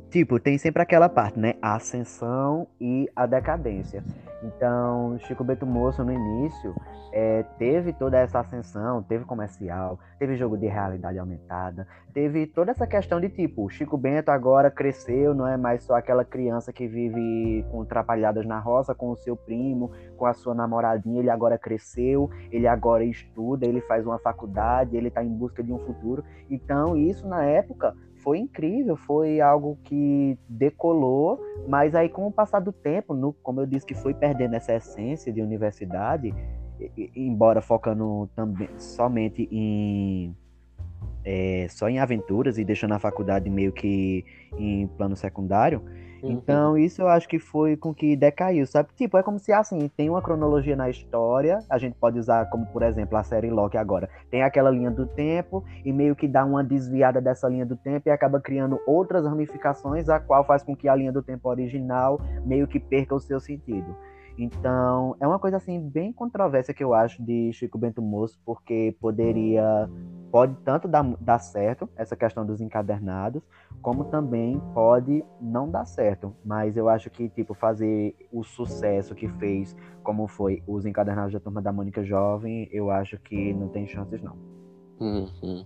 tipo, tem sempre aquela parte, né? A ascensão e a decadência. Então, Chico Bento Moço, no início, é, teve toda essa ascensão, teve comercial, teve jogo de realidade aumentada, teve toda essa questão de tipo, Chico Bento agora cresceu, não é mais só aquela criança que vive com trapalhadas na roça com o seu primo, com a sua namoradinha, ele agora cresceu, ele agora estuda, ele faz uma faculdade, ele está em busca de um futuro. Então, isso na época foi incrível, foi algo que decolou, mas aí com o passar do tempo, no, como eu disse que foi perdendo essa essência de universidade, embora focando também somente em é, só em aventuras e deixando a faculdade meio que em plano secundário, Uhum. Então, isso eu acho que foi com que decaiu, sabe? Tipo, é como se assim, tem uma cronologia na história, a gente pode usar como, por exemplo, a série Loki agora. Tem aquela linha do tempo e meio que dá uma desviada dessa linha do tempo e acaba criando outras ramificações, a qual faz com que a linha do tempo original meio que perca o seu sentido. Então, é uma coisa assim bem controversa que eu acho de Chico Bento Moço, porque poderia pode tanto dar, dar certo essa questão dos encadernados, como também pode não dar certo. Mas eu acho que tipo fazer o sucesso que fez, como foi os encadernados da turma da Mônica Jovem, eu acho que não tem chances não. Uhum.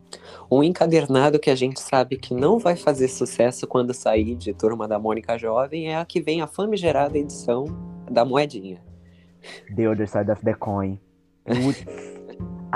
Um encadernado que a gente sabe que não vai fazer sucesso quando sair de Turma da Mônica Jovem é a que vem a famigerada edição da moedinha. The Other Side of the Coin.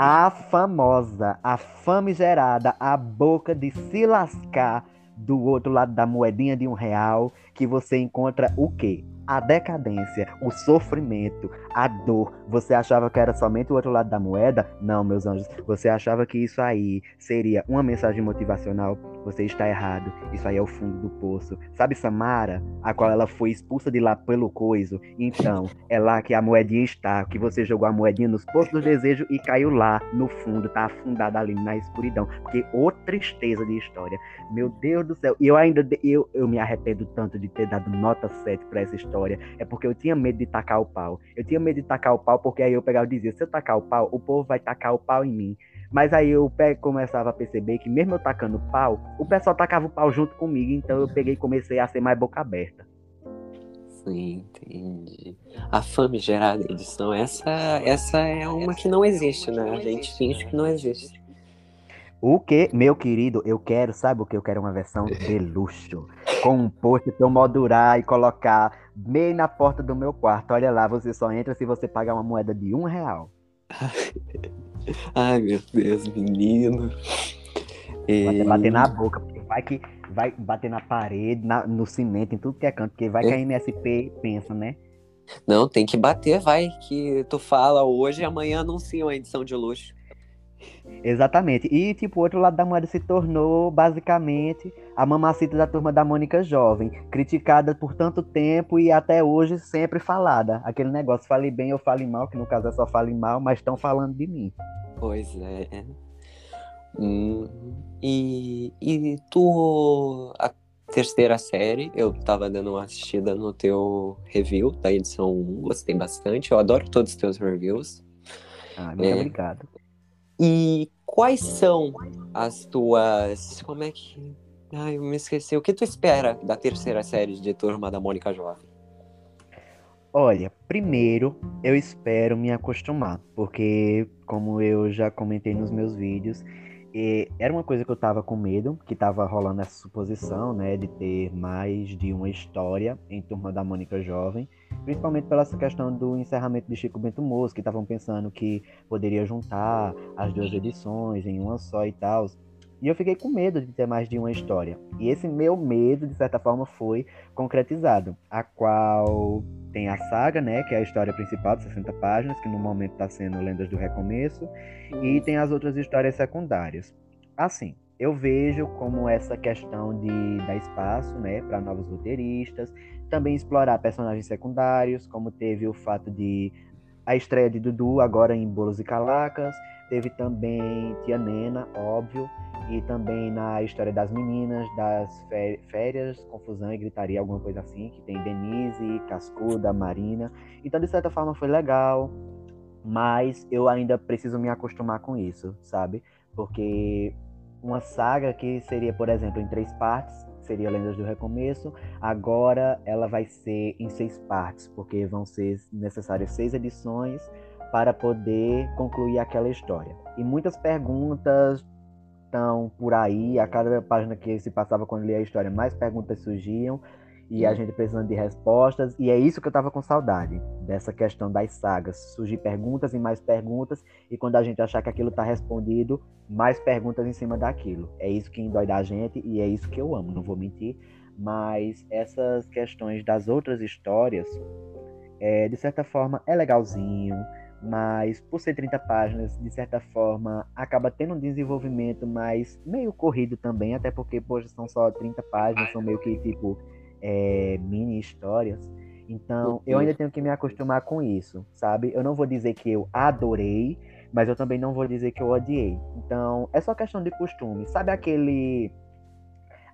a famosa, a famigerada, a boca de se lascar do outro lado da moedinha de um real, que você encontra o quê? A decadência, o sofrimento, a dor. Você achava que era somente o outro lado da moeda? Não, meus anjos. Você achava que isso aí seria uma mensagem motivacional? Você está errado. Isso aí é o fundo do poço. Sabe Samara, a qual ela foi expulsa de lá pelo coiso? Então, é lá que a moedinha está, que você jogou a moedinha nos poços do desejo e caiu lá no fundo, tá afundada ali na escuridão. Porque ô tristeza de história. Meu Deus do céu. E eu ainda eu, eu me arrependo tanto de ter dado nota 7 para essa história história é porque eu tinha medo de tacar o pau. Eu tinha medo de tacar o pau porque aí eu pegava e dizia: se eu tacar o pau, o povo vai tacar o pau em mim. Mas aí eu começava a perceber que mesmo eu tacando pau, o pessoal tacava o pau junto comigo, então eu peguei e comecei a ser mais boca aberta. Sim, entendi. A famigerada edição, essa, essa é uma que não existe, né? A gente finge que não existe. O que, meu querido, eu quero, sabe o que? Eu quero uma versão de luxo. Com um post pra eu moldurar e colocar bem na porta do meu quarto. Olha lá, você só entra se você pagar uma moeda de um real. Ai, meu Deus, menino. Vai bater na boca, porque vai que vai bater na parede, na, no cimento, em tudo que é canto, porque vai que a MSP pensa, né? Não, tem que bater, vai, que tu fala hoje e amanhã anunciam a edição de luxo. Exatamente. E, tipo, o outro lado da moeda se tornou, basicamente, a mamacita da turma da Mônica Jovem, criticada por tanto tempo e até hoje sempre falada. Aquele negócio, fale bem ou fale mal, que no caso é só fale mal, mas estão falando de mim. Pois é. Hum, e, e tu, a terceira série, eu tava dando uma assistida no teu review da edição 1, gostei bastante, eu adoro todos os teus reviews. Ah, muito é, obrigado. E quais são as tuas. Como é que. Ai, eu me esqueci. O que tu espera da terceira série de Turma da Mônica Jovem? Olha, primeiro eu espero me acostumar, porque, como eu já comentei nos meus vídeos, e era uma coisa que eu tava com medo, que tava rolando essa suposição, né, de ter mais de uma história em Turma da Mônica Jovem, principalmente pela essa questão do encerramento de Chico Bento Moço, que estavam pensando que poderia juntar as duas edições em uma só e tal. E eu fiquei com medo de ter mais de uma história. E esse meu medo, de certa forma, foi concretizado, a qual tem a saga, né, que é a história principal de 60 páginas, que no momento está sendo Lendas do Recomeço, e tem as outras histórias secundárias. Assim, eu vejo como essa questão de dar espaço, né, para novos roteiristas, também explorar personagens secundários, como teve o fato de a estreia de Dudu agora em Bolos e Calacas, teve também Tia Nena, óbvio, e também na história das meninas, das férias, confusão e gritaria, alguma coisa assim, que tem Denise, Cascuda, Marina. Então, de certa forma, foi legal, mas eu ainda preciso me acostumar com isso, sabe? Porque uma saga que seria, por exemplo, em três partes, seria Lendas do Recomeço, agora ela vai ser em seis partes, porque vão ser necessárias seis edições para poder concluir aquela história. E muitas perguntas estão por aí, a cada página que se passava quando lia a história, mais perguntas surgiam e a gente precisando de respostas, e é isso que eu tava com saudade, dessa questão das sagas, surgir perguntas e mais perguntas, e quando a gente achar que aquilo tá respondido, mais perguntas em cima daquilo. É isso que dói da gente e é isso que eu amo, não vou mentir, mas essas questões das outras histórias, é, de certa forma, é legalzinho, mas por ser 30 páginas, de certa forma, acaba tendo um desenvolvimento mais meio corrido também, até porque, poxa, são só 30 páginas, são meio que tipo é, mini histórias. Então, eu ainda tenho que me acostumar com isso, sabe? Eu não vou dizer que eu adorei, mas eu também não vou dizer que eu odiei. Então, é só questão de costume. Sabe aquele.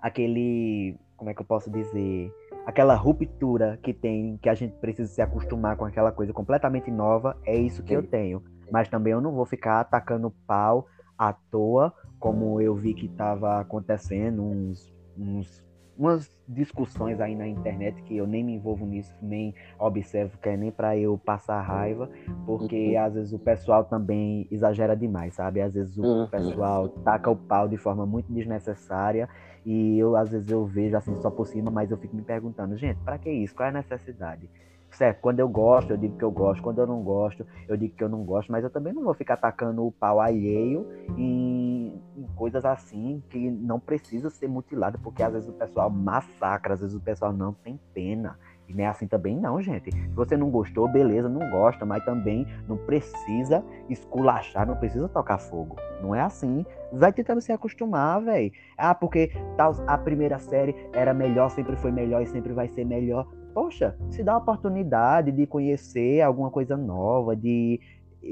Aquele. Como é que eu posso dizer? Aquela ruptura que tem, que a gente precisa se acostumar com aquela coisa completamente nova, é isso que eu tenho. Mas também eu não vou ficar atacando pau à toa, como eu vi que estava acontecendo uns, uns umas discussões aí na internet que eu nem me envolvo nisso, nem observo, que é nem para eu passar raiva, porque uhum. às vezes o pessoal também exagera demais, sabe? Às vezes o uhum. pessoal taca o pau de forma muito desnecessária e eu às vezes eu vejo assim só por cima, mas eu fico me perguntando, gente, para que isso? Qual é a necessidade? Certo, quando eu gosto, eu digo que eu gosto, quando eu não gosto, eu digo que eu não gosto, mas eu também não vou ficar atacando o pau alheio em, em coisas assim que não precisa ser mutilada, porque às vezes o pessoal massacra, às vezes o pessoal não tem pena. E não é assim também, não, gente. Se você não gostou, beleza, não gosta, mas também não precisa esculachar, não precisa tocar fogo. Não é assim. Vai tentando se acostumar, velho. Ah, porque tal, a primeira série era melhor, sempre foi melhor e sempre vai ser melhor. Poxa, se dá a oportunidade de conhecer alguma coisa nova, de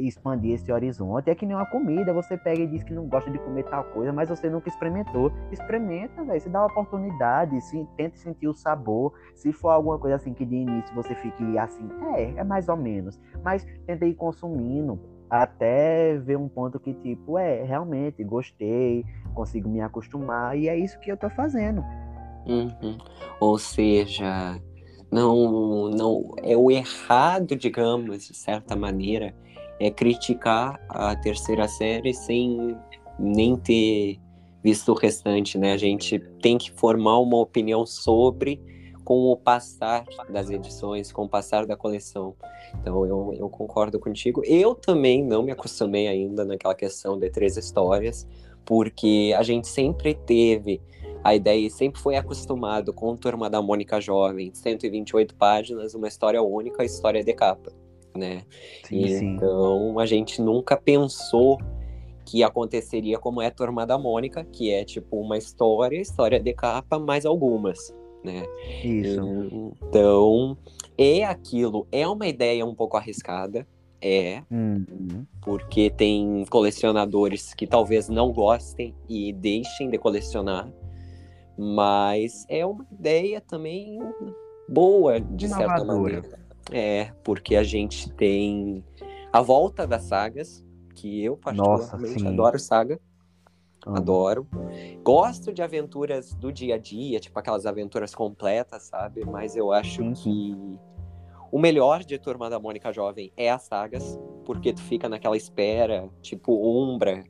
expandir esse horizonte. É que nem uma comida, você pega e diz que não gosta de comer tal coisa, mas você nunca experimentou. Experimenta, velho. Se dá uma oportunidade, se, tente sentir o sabor. Se for alguma coisa assim que de início você fique assim, é, é mais ou menos. Mas tenta ir consumindo até ver um ponto que, tipo, é, realmente gostei, consigo me acostumar, e é isso que eu tô fazendo. Uhum. Ou seja, não, não é o errado, digamos, de certa maneira, é criticar a terceira série sem nem ter visto o restante, né? A gente tem que formar uma opinião sobre com o passar das edições, com o passar da coleção. Então eu, eu concordo contigo. Eu também não me acostumei ainda naquela questão de três histórias, porque a gente sempre teve a ideia sempre foi acostumado com Turma da Mônica Jovem, 128 páginas, uma história única, história de capa, né? Sim, sim. Então a gente nunca pensou que aconteceria como é Turma da Mônica, que é tipo uma história, história de capa, mais algumas, né? Isso. Então, é aquilo, é uma ideia um pouco arriscada, é, Uhum. porque tem colecionadores que talvez não gostem e deixem de colecionar, mas é uma ideia também boa, de certa Inovadora. maneira. É, porque a gente tem a volta das sagas, que eu particularmente sim. adoro saga, Amo. adoro. Gosto de aventuras do dia a dia, tipo aquelas aventuras completas, sabe? Mas eu acho que o melhor de Turma da Mônica Jovem é as sagas, porque tu fica naquela espera, tipo Umbra.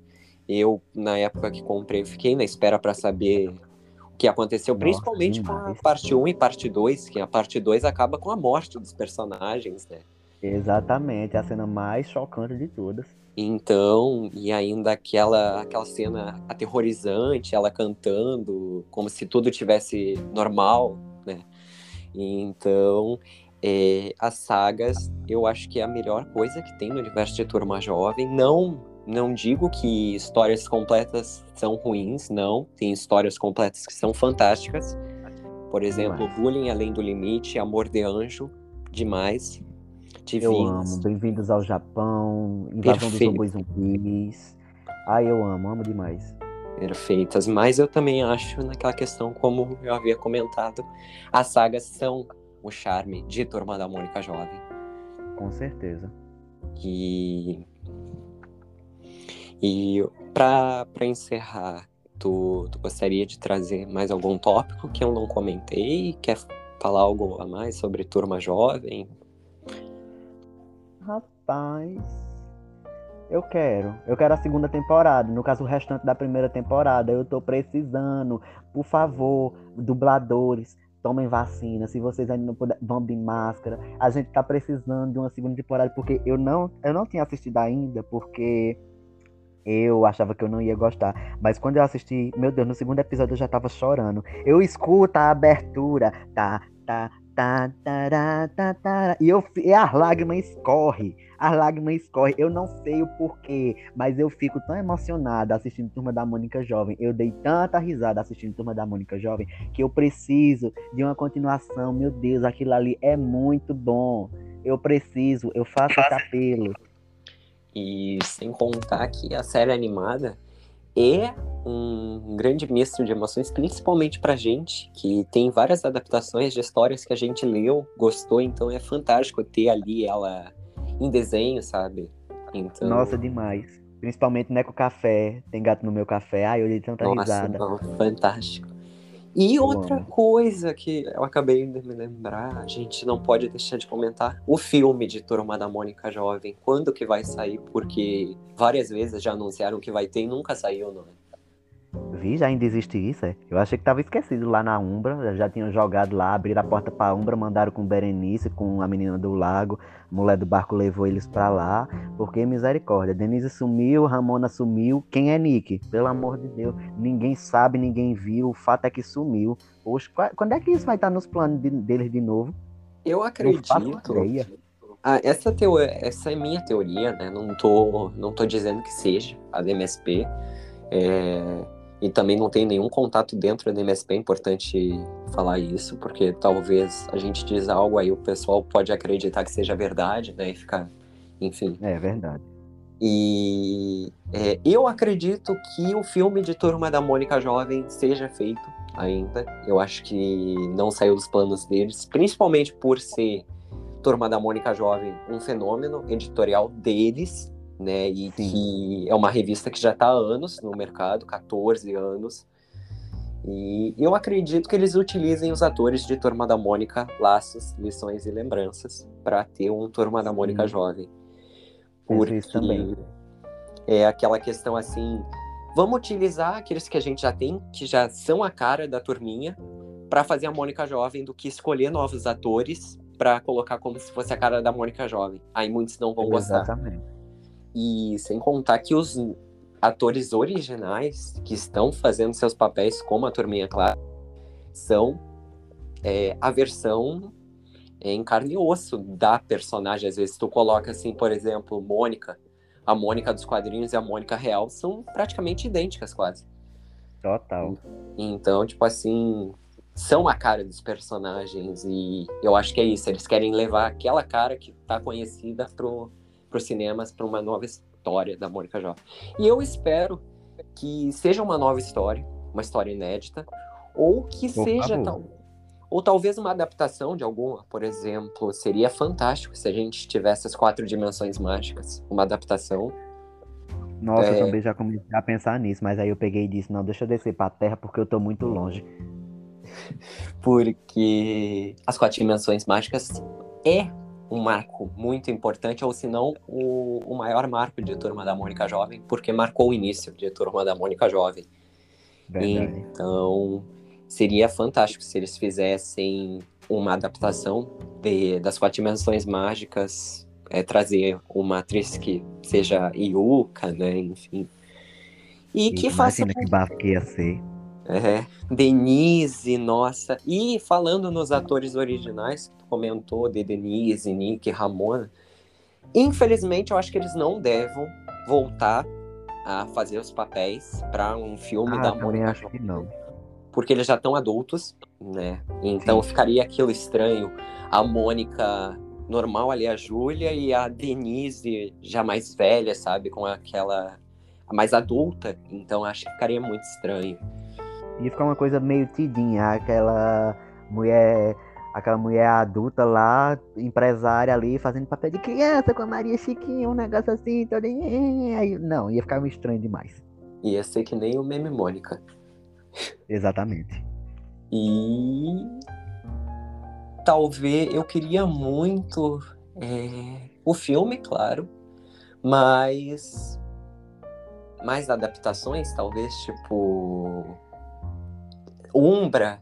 Eu, na época que comprei, fiquei na espera pra saber que aconteceu, Nossa, principalmente com a parte 1 e parte 2, que a parte 2 acaba com a morte dos personagens, né? Exatamente, a cena mais chocante de todas. Então, e ainda aquela, aquela cena aterrorizante, ela cantando, como se tudo tivesse normal, né? Então, é, as sagas, eu acho que é a melhor coisa que tem no universo de Turma Jovem. Não, não digo que histórias completas são ruins, não. Tem histórias completas que são fantásticas. Por exemplo, Demais. Bullying Além do Limite, Amor de Anjo, demais. Eu Divinos. amo. Bem-vindos ao Japão, Invasão Perfeito. dos Zumbis. Ai, eu amo, amo demais. perfeitas, mas eu também acho naquela questão, como eu havia comentado, as sagas são o charme de Turma da Mônica Jovem. Com certeza. E, e para encerrar, tu, tu gostaria de trazer mais algum tópico que eu não comentei? Quer falar algo a mais sobre Turma Jovem? Rapaz, eu quero. Eu quero a segunda temporada. No caso, o restante da primeira temporada. Eu tô precisando. Por favor, dubladores, tomem vacina. Se vocês ainda não puderem, vão de máscara. A gente tá precisando de uma segunda temporada, porque eu não, eu não tinha assistido ainda, porque eu achava que eu não ia gostar. Mas quando eu assisti, meu Deus, no segundo episódio eu já tava chorando. Eu escuto a abertura. Tá, tá, tá, tará, tá, tará, e eu e as lágrimas escorrem. As lágrimas escorrem. Eu não sei o porquê, mas eu fico tão emocionada assistindo Turma da Mônica Jovem. Eu dei tanta risada assistindo Turma da Mônica Jovem que eu preciso de uma continuação. Meu Deus, aquilo ali é muito bom. Eu preciso, eu faço esse apelo. E sem contar que a série animada é um grande misto de emoções, principalmente pra gente, que tem várias adaptações de histórias que a gente leu, gostou, então é fantástico ter ali ela em desenho, sabe? Então, Nossa, demais. Principalmente Neco Café. Tem gato no meu café. Ai, eu dei tanta nossa, risada. não, fantástico. E outra coisa que eu acabei de me lembrar, a gente não pode deixar de comentar, o filme de Turma da Mônica Jovem, quando que vai sair? Porque várias vezes já anunciaram que vai ter e nunca saiu, não é? Vi, já ainda existe isso, é? Eu achei que tava esquecido lá na Umbra. Já tinham jogado lá, abriram a porta pra Umbra, mandaram com Berenice, com a menina do lago. A mulher do barco levou eles pra lá. Porque misericórdia. Denise sumiu, Ramona sumiu. Quem é Nick? Pelo amor de Deus. Ninguém sabe, ninguém viu. O fato é que sumiu. Poxa, qua- quando é que isso vai estar nos planos de- deles de novo? Eu acredito. Ah, essa, teo... essa é minha teoria, né? Não tô, não tô dizendo que seja a da MSP. É, E também não tem nenhum contato dentro da MSP, é importante falar isso, porque talvez a gente diz algo aí, o pessoal pode acreditar que seja verdade, né? E ficar, enfim. É verdade. E é, eu acredito que o filme de Turma da Mônica Jovem seja feito ainda. Eu acho que não saiu dos planos deles, principalmente por ser Turma da Mônica Jovem um fenômeno editorial deles, né? E Sim. que é uma revista que já está há anos no mercado 14 anos. E eu acredito que eles utilizem os atores de Turma da Mônica, Laços, Lições e Lembranças, para ter um Turma da Mônica Sim. Jovem. Porque isso também. é aquela questão assim, vamos utilizar aqueles que a gente já tem, que já são a cara da turminha, para fazer a Mônica Jovem, do que escolher novos atores para colocar como se fosse a cara da Mônica Jovem. Aí muitos não vão gostar. Exatamente. E sem contar que os atores originais que estão fazendo seus papéis como a Turminha Clara são é, a versão em carne e osso da personagem. Às vezes tu coloca assim, por exemplo, Mônica, a Mônica dos quadrinhos e a Mônica real são praticamente idênticas quase. Total. Então, tipo assim, são a cara dos personagens e eu acho que é isso, eles querem levar aquela cara que tá conhecida pro, pro cinemas para uma nova história da Mônica Jovem. E eu espero que seja uma nova história, uma história inédita, ou que Por seja tal, ou talvez uma adaptação de alguma, por exemplo, seria fantástico se a gente tivesse as quatro dimensões mágicas, uma adaptação. Nossa, é... eu também já comecei a pensar nisso, mas aí eu peguei e disse, não, deixa eu descer pra terra porque eu tô muito longe. porque as quatro dimensões mágicas é um marco muito importante, ou se não, o, o maior marco de Turma da Mônica Jovem, porque marcou o início de Turma da Mônica Jovem. Verdade. Então, seria fantástico se eles fizessem uma adaptação de, das quatro dimensões mágicas, é, trazer uma atriz que seja Yuka, né, enfim. E, e que faça. que bafo que ia ser. É, Denise, nossa. E falando nos atores originais, que tu comentou de Denise, Nick, Ramona, infelizmente eu acho que eles não devem voltar a fazer os papéis para um filme ah, da também acho que não porque eles já estão adultos, né? Então Sim. ficaria aquilo estranho. A Mônica normal ali, a Júlia, e a Denise já mais velha, sabe? Com aquela. mais adulta. Então acho que ficaria muito estranho. Ia ficar uma coisa meio tidinha, aquela mulher. Aquela mulher adulta lá, empresária ali, fazendo papel de criança com a Maria Chiquinha, um negócio assim, todo. Aí, não, ia ficar meio estranho demais. Ia ser que nem o meme Mônica. Exatamente. E talvez eu queria muito é, o filme, claro, mas mais adaptações, talvez, tipo Umbra,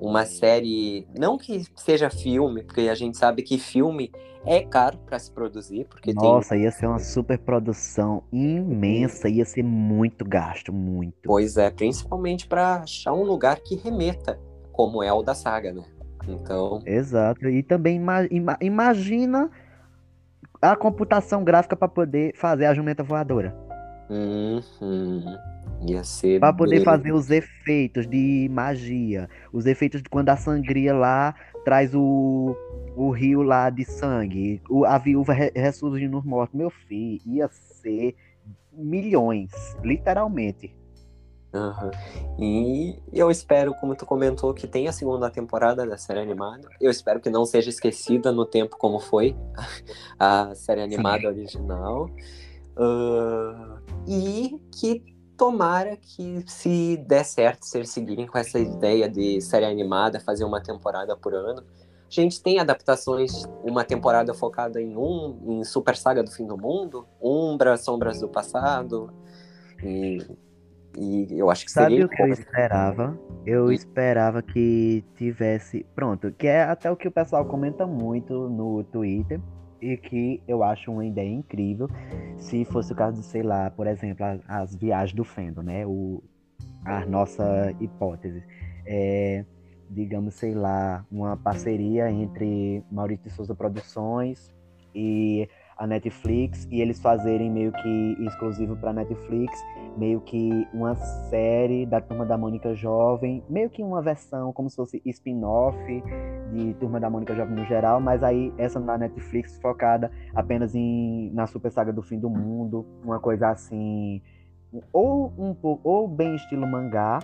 uma série, não que seja filme, porque a gente sabe que filme é caro para se produzir, porque Nossa, tem... ia ser uma super produção imensa, ia ser muito gasto, muito. Pois é, principalmente para achar um lugar que remeta, como é o da saga, né? Então. Exato. E também ima ima imagina a computação gráfica para poder fazer a jumenta voadora. Uhum. Ia ser. Pra poder fazer os efeitos de magia. Os efeitos de quando a sangria lá traz o, o rio lá de sangue. O, a viúva re, ressurgindo nos mortos. Meu filho, ia ser milhões, literalmente. Uhum. E eu espero, como tu comentou, que tenha a segunda temporada da série animada. Eu espero que não seja esquecida no tempo como foi a série animada Sim. original. Uh, e que tomara que se der certo, se eles seguirem com essa ideia de série animada, fazer uma temporada por ano. A gente tem adaptações, uma temporada focada em um, em Super Saga do Fim do Mundo, Umbra, Sombras do Passado, e, e eu acho que Sabe seria... o que eu esperava? Eu e... esperava que tivesse... Pronto, que é até o que o pessoal comenta muito no Twitter, e que eu acho uma ideia incrível se fosse o caso de, sei lá, por exemplo, as, viagens do Fendo, né? O, a nossa hipótese. É, digamos, sei lá, uma parceria entre Maurício de Souza Produções e a Netflix e eles fazerem meio que exclusivo para Netflix, meio que uma série da Turma da Mônica Jovem, meio que uma versão como se fosse spin-off de Turma da Mônica Jovem no geral, mas aí essa na Netflix focada apenas em na Super Saga do Fim do Mundo, uma coisa assim, ou um ou bem estilo mangá,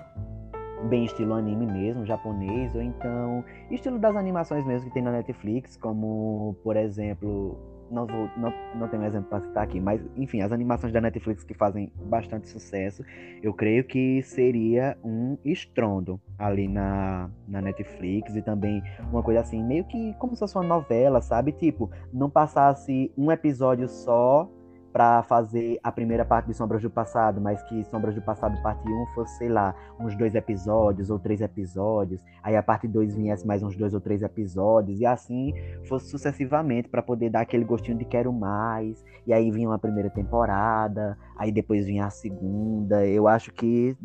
bem estilo anime mesmo, japonês, ou então estilo das animações mesmo que tem na Netflix, como por exemplo não, vou, não, não tenho exemplo para citar aqui, mas enfim, as animações da Netflix que fazem bastante sucesso, eu creio que seria um estrondo ali na, na Netflix e também uma coisa assim, meio que como se fosse uma novela, sabe? Tipo, não passasse um episódio só para fazer a primeira parte de Sombras do Passado, mas que Sombras do Passado parte 1 fosse, sei lá, uns dois episódios ou três episódios, aí a parte 2 viesse mais uns dois ou três episódios, e assim fosse sucessivamente para poder dar aquele gostinho de quero mais, e aí vinha uma primeira temporada, aí depois vinha a segunda. Eu acho que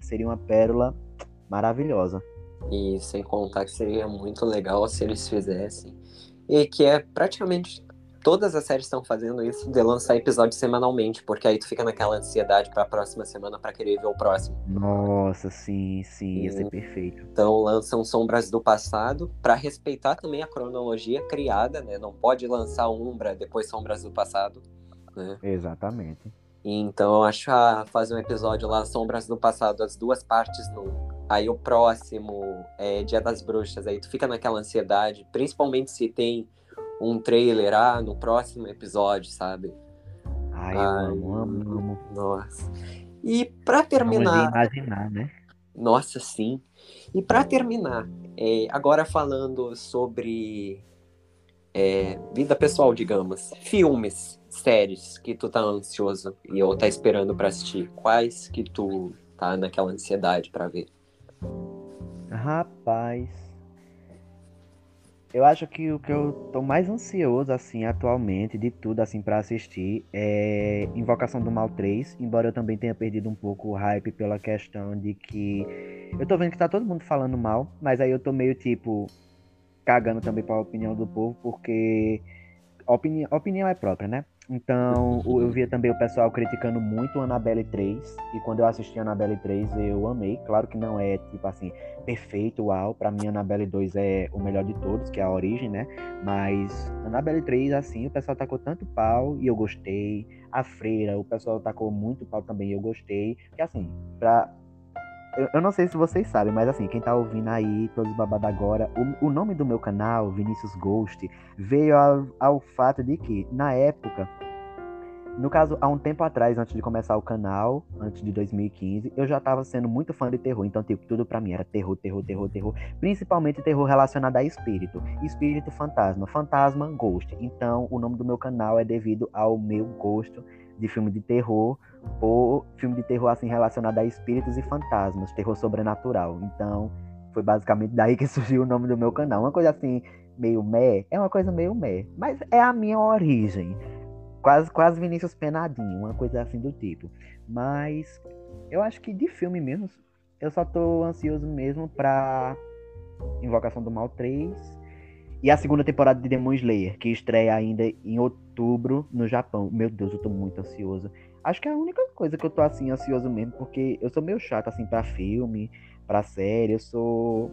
seria uma pérola maravilhosa. E sem contar que seria muito legal se eles fizessem. E que é praticamente todas as séries estão fazendo isso de lançar episódios semanalmente, porque aí tu fica naquela ansiedade para a próxima semana para querer ver o próximo. Nossa, sim, sim, ia ser perfeito. Então lançam Sombras do Passado para respeitar também a cronologia criada, né? Não pode lançar Umbra depois Sombras do Passado, né? Exatamente. Então eu acho a fazer um episódio lá Sombras do Passado, as duas partes no Aí o próximo é Dia das Bruxas, aí tu fica naquela ansiedade, principalmente se tem um trailer ah, no próximo episódio, sabe? Ai, eu Ai, amo, amo, amo. Nossa. E para terminar. imaginar, né? Nossa, sim. E para terminar, é, agora falando sobre é, vida pessoal, digamos, filmes, séries que tu tá ansioso e eu tá esperando para assistir, quais que tu tá naquela ansiedade para ver? Rapaz, eu acho que o que eu tô mais ansioso, assim, atualmente, de tudo, assim, para assistir, é Invocação do Mal 3, embora eu também tenha perdido um pouco o hype pela questão de que eu tô vendo que tá todo mundo falando mal, mas aí eu tô meio, tipo, cagando também pra opinião do povo, porque opini opinião é própria, né? Então, eu via também o pessoal criticando muito Annabelle 3. E quando eu assisti Annabelle 3, eu amei. Claro que não é, tipo assim, perfeito, uau. Pra mim, Annabelle 2 é o melhor de todos, que é a origem, né? Mas Annabelle 3, assim, o pessoal tacou tanto pau e eu gostei. A Freira, o pessoal tacou muito pau também e eu gostei. E assim, pra, eu, não sei se vocês sabem, mas assim, quem tá ouvindo aí, todos babados agora, o, o, nome do meu canal, Vinícius Ghost, veio ao, ao fato de que, na época, no caso, há um tempo atrás, antes de começar o canal, antes de 2015, eu já estava sendo muito fã de terror. Então, tipo, tudo para mim era terror, terror, terror, terror. Principalmente terror relacionado a espírito. Espírito, fantasma. Fantasma, ghost. Então, o nome do meu canal é devido ao meu gosto de filme de terror ou filme de terror assim relacionado a espíritos e fantasmas, terror sobrenatural. Então, foi basicamente daí que surgiu o nome do meu canal. Uma coisa assim, meio meh, é uma coisa meio meh, mas é a minha origem. Quase, quase Vinícius Penadinho, uma coisa assim do tipo. Mas eu acho que de filme mesmo, eu só tô ansioso mesmo pra Invocação do Mal 3 e a segunda temporada de Demon Slayer, que estreia ainda em outubro no Japão. Meu Deus, eu tô muito ansioso. Acho que é a única coisa que eu tô assim ansioso mesmo, porque eu sou meio chato assim para filme, para série, eu sou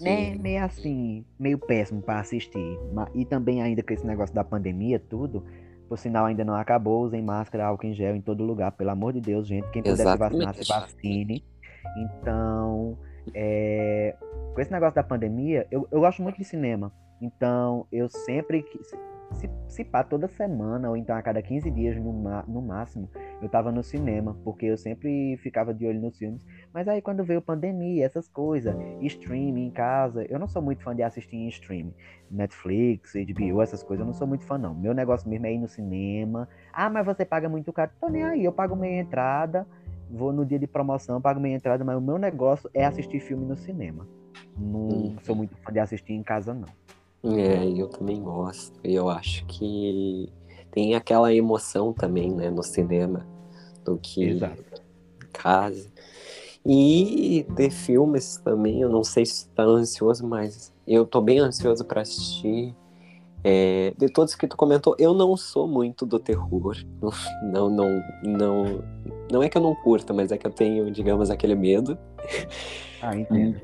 né, meio assim, meio péssimo para assistir. E também ainda com esse negócio da pandemia, tudo, por sinal ainda não acabou, usem máscara, álcool em gel em todo lugar, pelo amor de Deus, gente, quem puder se vacinar, se vacine. Então, é, com esse negócio da pandemia, eu, eu gosto muito de cinema. Então, eu sempre. Se, se pá, toda semana, ou então a cada 15 dias no, no máximo, eu tava no cinema, porque eu sempre ficava de olho nos filmes. Mas aí quando veio pandemia, essas coisas, streaming em casa, eu não sou muito fã de assistir em streaming. Netflix, HBO, essas coisas, eu não sou muito fã, não. Meu negócio mesmo é ir no cinema. Ah, mas você paga muito caro. Tô nem aí, eu pago meia entrada vou no dia de promoção, pago minha entrada, mas o meu negócio é assistir filme no cinema. Não uhum. sou muito fã de assistir em casa, não. É, eu também gosto. Eu acho que tem aquela emoção também, né, no cinema, do que Exato. em casa. E de filmes também, eu não sei se tá ansioso, mas eu tô bem ansioso para assistir. É, de todos que tu comentou, eu não sou muito do terror. Não, não, não, não é que eu não curta, mas é que eu tenho, digamos, aquele medo. Ah, entendo.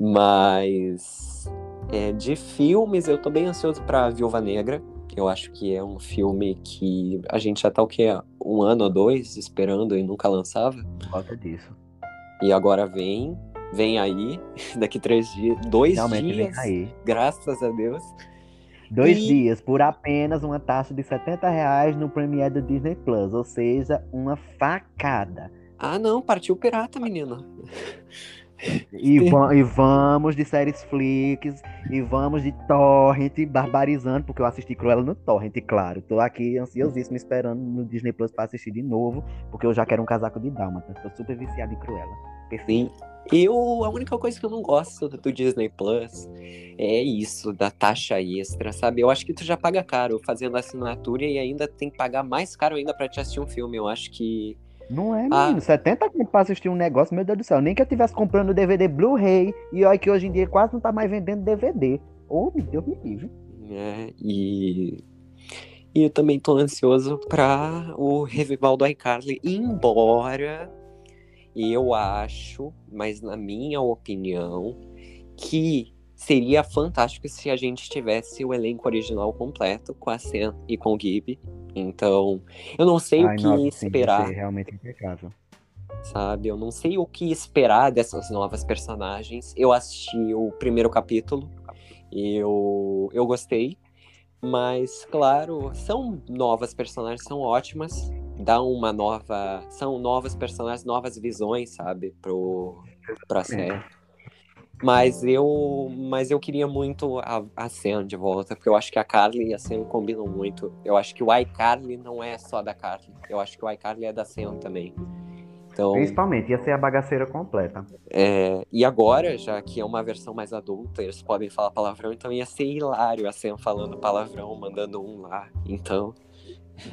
Mas é, de filmes, eu tô bem ansioso pra Viúva Negra. Eu acho que é um filme que a gente já tá o quê? Um ano ou dois esperando e nunca lançava. Falta disso. E agora vem, vem aí, daqui três dias, dois Realmente dias. Vem aí. Graças a Deus. Dois e... dias por apenas uma taxa de 70 reais no Premiere do Disney Plus, ou seja, uma facada. Ah, não, partiu pirata, menino. E, va e, vamos de séries flicks, e vamos de torrent, barbarizando, porque eu assisti Cruella no torrent, claro. Tô aqui ansiosíssimo esperando no Disney Plus pra assistir de novo, porque eu já quero um casaco de Dálmata. Tô super viciado em Cruella. Sim. Eu, a única coisa que eu não gosto do Disney Plus é isso, da taxa extra, sabe? Eu acho que tu já paga caro fazendo assinatura e ainda tem que pagar mais caro ainda para te assistir um filme. Eu acho que não é, ah. menino. 70 conto pra assistir um negócio, meu Deus do céu. Nem que eu tivesse comprando DVD Blu-ray. E olha que hoje em dia quase não tá mais vendendo DVD. Ô, oh, meu Deus me livre. É, e... E eu também tô ansioso pra o revival do iCarly. Embora eu acho, mas na minha opinião, que seria fantástico se a gente tivesse o elenco original completo com a Sam e com o Gibby então, eu não sei Ai, o que nossa, esperar. Sim, realmente impecável. Sabe, eu não sei o que esperar dessas novas personagens. Eu assisti o primeiro capítulo, eu, eu gostei, mas, claro, são novas personagens, são ótimas, dá uma nova. São novas personagens, novas visões, sabe, pro, pra série. Mas eu, mas eu queria muito a, a Sam de volta, porque eu acho que a Carly e a Sam combinam muito. Eu acho que o iCarly não é só da Carly. Eu acho que o iCarly é da Sam também. Então, Principalmente, ia ser a bagaceira completa. É, e agora, já que é uma versão mais adulta, eles podem falar palavrão, então ia ser hilário a Sam falando palavrão, mandando um lá. Então.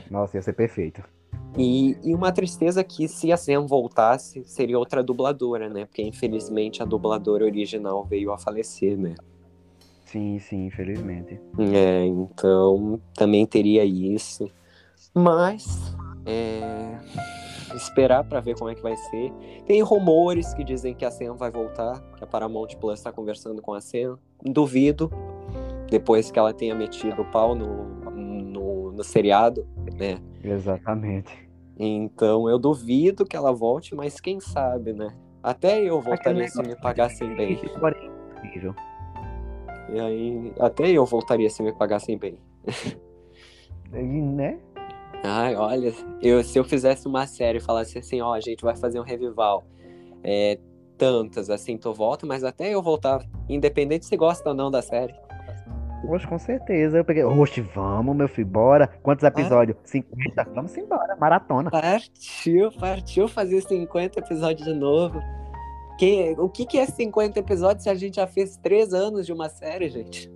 Nossa, ia ser perfeito. E, e, uma tristeza que se a Sam voltasse, seria outra dubladora, né? Porque infelizmente a dubladora original veio a falecer, né? Sim, sim, infelizmente. É, então também teria isso. Mas é, esperar para ver como é que vai ser. Tem rumores que dizem que a Sam vai voltar, que a Paramount Plus está conversando com a Sam. Duvido, depois que ela tenha metido o pau no, no, no seriado, né? Exatamente. Então eu duvido que ela volte, mas quem sabe, né? Até eu voltaria se me pagassem bem. E aí, até eu voltaria se me pagassem bem. né? Ai, olha, eu, se eu fizesse uma série e falasse assim, ó, a gente vai fazer um revival, é, tantas, assim, tu volta, mas até eu voltar, independente se gosta ou não da série. Oxe, com certeza. Eu peguei, oxe, vamos, meu filho, bora. Quantos episódios? Ah. 50? Vamos embora, maratona. Partiu, partiu fazer 50 episódios de novo. Que, o que, que é 50 episódios se a gente já fez três anos de uma série, gente?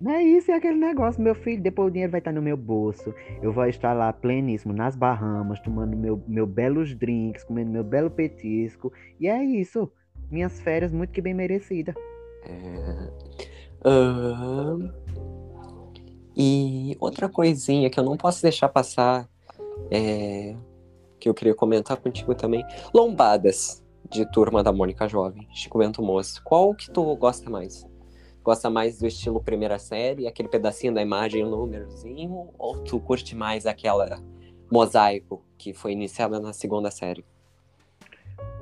Não é isso, é aquele negócio, meu filho. Depois o dinheiro vai estar no meu bolso. Eu vou estar lá pleníssimo nas Bahamas, tomando meu, meu belos drinks, comendo meu belo petisco. E é isso. Minhas férias muito que bem merecidas. É. Uh, e outra coisinha que eu não posso deixar passar, é, que eu queria comentar contigo também, lombadas de Turma da Mônica Jovem, Chico Bento Moço. Qual que tu gosta mais? Gosta mais do estilo primeira série, aquele pedacinho da imagem, o númerozinho, ou tu curte mais aquela mosaico que foi iniciada na segunda série?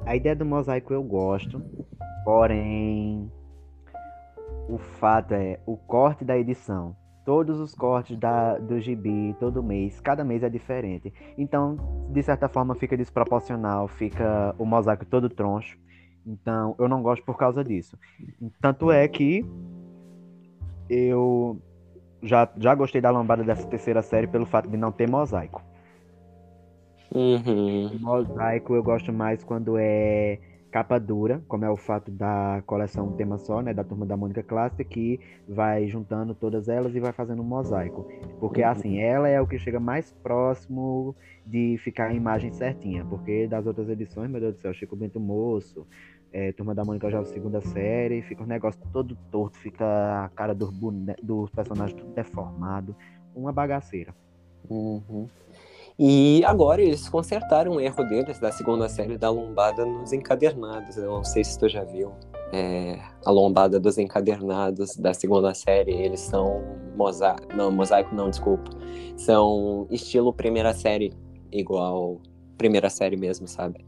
A ideia do mosaico eu gosto, porém o fato é o corte da edição. Todos os cortes da, do gibi, todo mês, cada mês é diferente. Então, de certa forma, fica desproporcional, fica o mosaico todo troncho. Então, eu não gosto por causa disso. Tanto é que eu já, já gostei da lombada dessa terceira série pelo fato de não ter mosaico. Uhum. Mosaico eu gosto mais quando é capa dura, como é o fato da coleção tema só, né, da turma da Mônica Clássica, que vai juntando todas elas e vai fazendo um mosaico. Porque uhum. assim, ela é o que chega mais próximo de ficar a imagem certinha, porque das outras edições, meu Deus do céu, Chico Bento Moço, é, Turma da Mônica já segunda série, fica um negócio todo torto, fica a cara dos, dos personagens tudo deformado, uma bagaceira. Uhum. E agora eles consertaram o erro deles da segunda série da lombada nos encadernados. Eu não sei se tu já viu. É, a lombada dos encadernados da segunda série, eles são mosaico. Não, mosaico não, desculpa. São estilo primeira série, igual primeira série mesmo, sabe?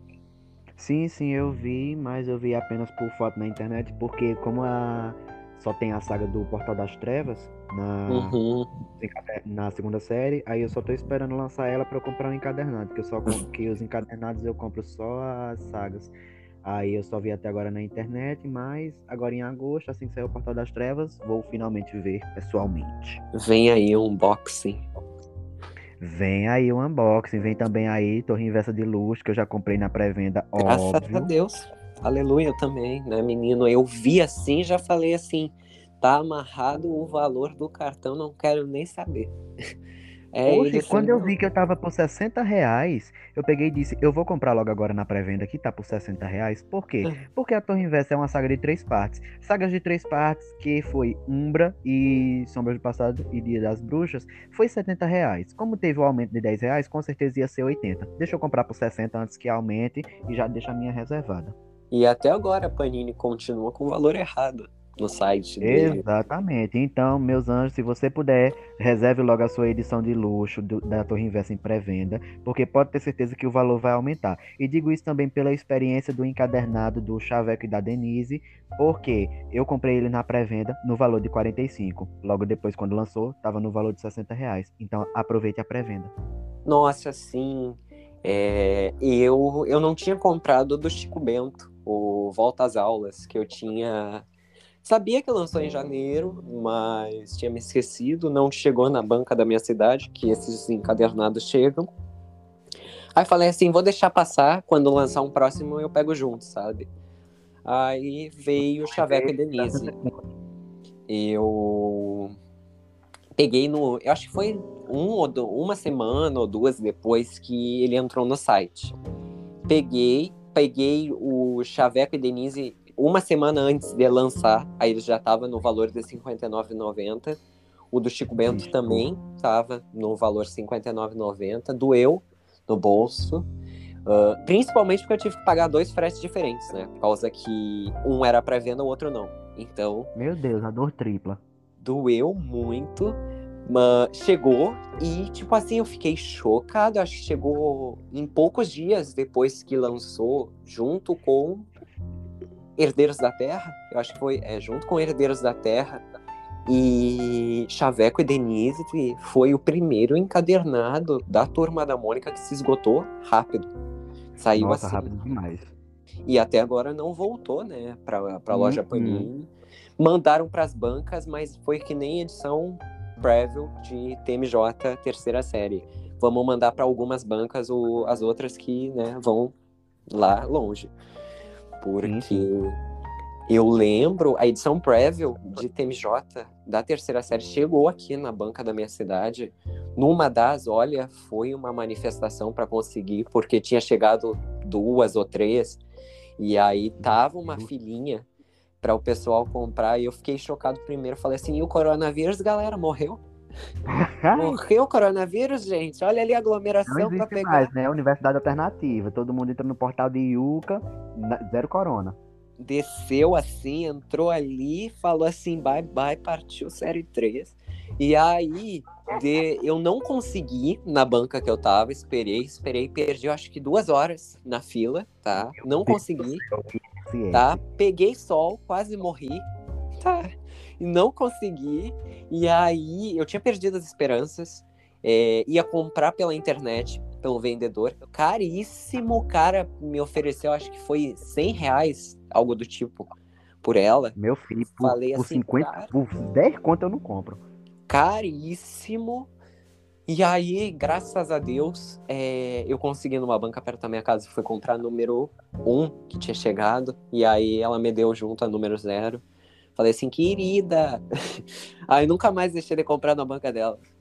Sim, sim, eu vi, mas eu vi apenas por foto na internet, porque como a só tem a saga do Portal das Trevas na, uhum. na segunda série. Aí eu só tô esperando lançar ela para eu comprar um encadernado, porque eu só que os encadernados eu compro só as sagas. Aí eu só vi até agora na internet, mas agora em agosto, assim que sair o Portal das Trevas, vou finalmente ver pessoalmente. Vem aí um unboxing. Vem aí o unboxing, vem também aí Torre Inversa de Luz, que eu já comprei na pré-venda, Graças óbvio. a Deus. Aleluia eu também, né, menino? Eu vi assim, já falei assim, tá amarrado o valor do cartão, não quero nem saber. É Hoje, isso, quando eu vi que eu tava por 60 reais, eu peguei e disse, eu vou comprar logo agora na pré-venda que tá por 60 reais. Por quê? Uhum. Porque a Torre Inversa é uma saga de três partes. Sagas de três partes, que foi Umbra e Sombras do Passado e Dia das Bruxas, foi 70 reais. Como teve o aumento de 10 reais, com certeza ia ser 80. Deixa eu comprar por 60 antes que aumente e já deixa a minha reservada. E até agora a Panini continua com o valor errado no site dele. Exatamente. Então, meus anjos, se você puder, reserve logo a sua edição de luxo do- da Torre Inversa em pré-venda, porque pode ter certeza que o valor vai aumentar. E digo isso também pela experiência do encadernado do Chaveco e da Denise, porque eu comprei ele na pré-venda no valor de 45. Logo depois, quando lançou, estava no valor de 60 reais. Então, aproveite a pré-venda. Nossa, sim. É, eu, eu não tinha comprado do Chico Bento, o Volta às Aulas, que eu tinha. Sabia que lançou em janeiro, mas tinha me esquecido, não chegou na banca da minha cidade, que esses encadernados chegam. Aí falei assim, vou deixar passar, quando lançar um próximo eu pego junto, sabe? Aí veio Chaveco e Denise. Eu peguei no. Eu acho que foi um ou do- uma semana ou duas depois que ele entrou no site. Peguei, peguei o Chaveco e Denise uma semana antes de lançar, aí ele já tava no valor de R$ 59,90. O do Chico Bento também tava no valor R$ 59,90. Doeu no bolso. Ah, principalmente porque eu tive que pagar dois fretes diferentes, né? Por causa que um era para venda, o outro não. Então, Meu Deus, a dor tripla. doeu muito, mas chegou e, tipo assim, eu fiquei chocado. Acho que chegou em poucos dias depois que lançou, junto com Herdeiros da Terra. Eu acho que foi é, junto com Herdeiros da Terra. E Chaveco e Denise foi o primeiro encadernado da Turma da Mônica que se esgotou rápido. Saiu Nossa, assim. rápido demais. E até agora não voltou, né, pra, pra loja Uhum. Panini. Mandaram pras bancas, mas foi que nem edição Preview de TMJ terceira série. Vamos mandar para algumas bancas o, as outras que, né, vão lá longe. Porque Sim, eu lembro, a edição Preview de TMJ da terceira série chegou aqui na banca da minha cidade. Numa das, olha, foi uma manifestação para conseguir, porque tinha chegado duas ou três, e aí tava uma filinha para o pessoal comprar, e eu fiquei chocado primeiro. Falei assim: e o coronavírus, galera, morreu? Morreu o coronavírus, gente? Olha ali a aglomeração para pegar. mais, né? Universidade alternativa. Todo mundo entra no portal de na- zero corona. desceu assim, entrou ali, falou assim, bye bye, partiu série 3. E aí, de- eu não consegui na banca que eu tava, esperei, esperei, perdi eu acho que duas horas na fila, tá? Não consegui, Ciência. tá? Peguei sol, quase morri, tá? E não consegui. E aí, eu tinha perdido as esperanças. é, ia comprar pela internet, pelo vendedor. Caríssimo, o cara me ofereceu, acho que foi 100 reais, algo do tipo, por ela. Meu filho, por, Falei por assim, 50, cara. por 10 conto eu não compro. Caríssimo. E aí, graças a Deus, é, eu consegui numa banca perto da minha casa, foi comprar número 1 que tinha chegado. E aí ela me deu junto a número 0. Falei assim, querida. Aí nunca mais deixei de comprar na banca dela.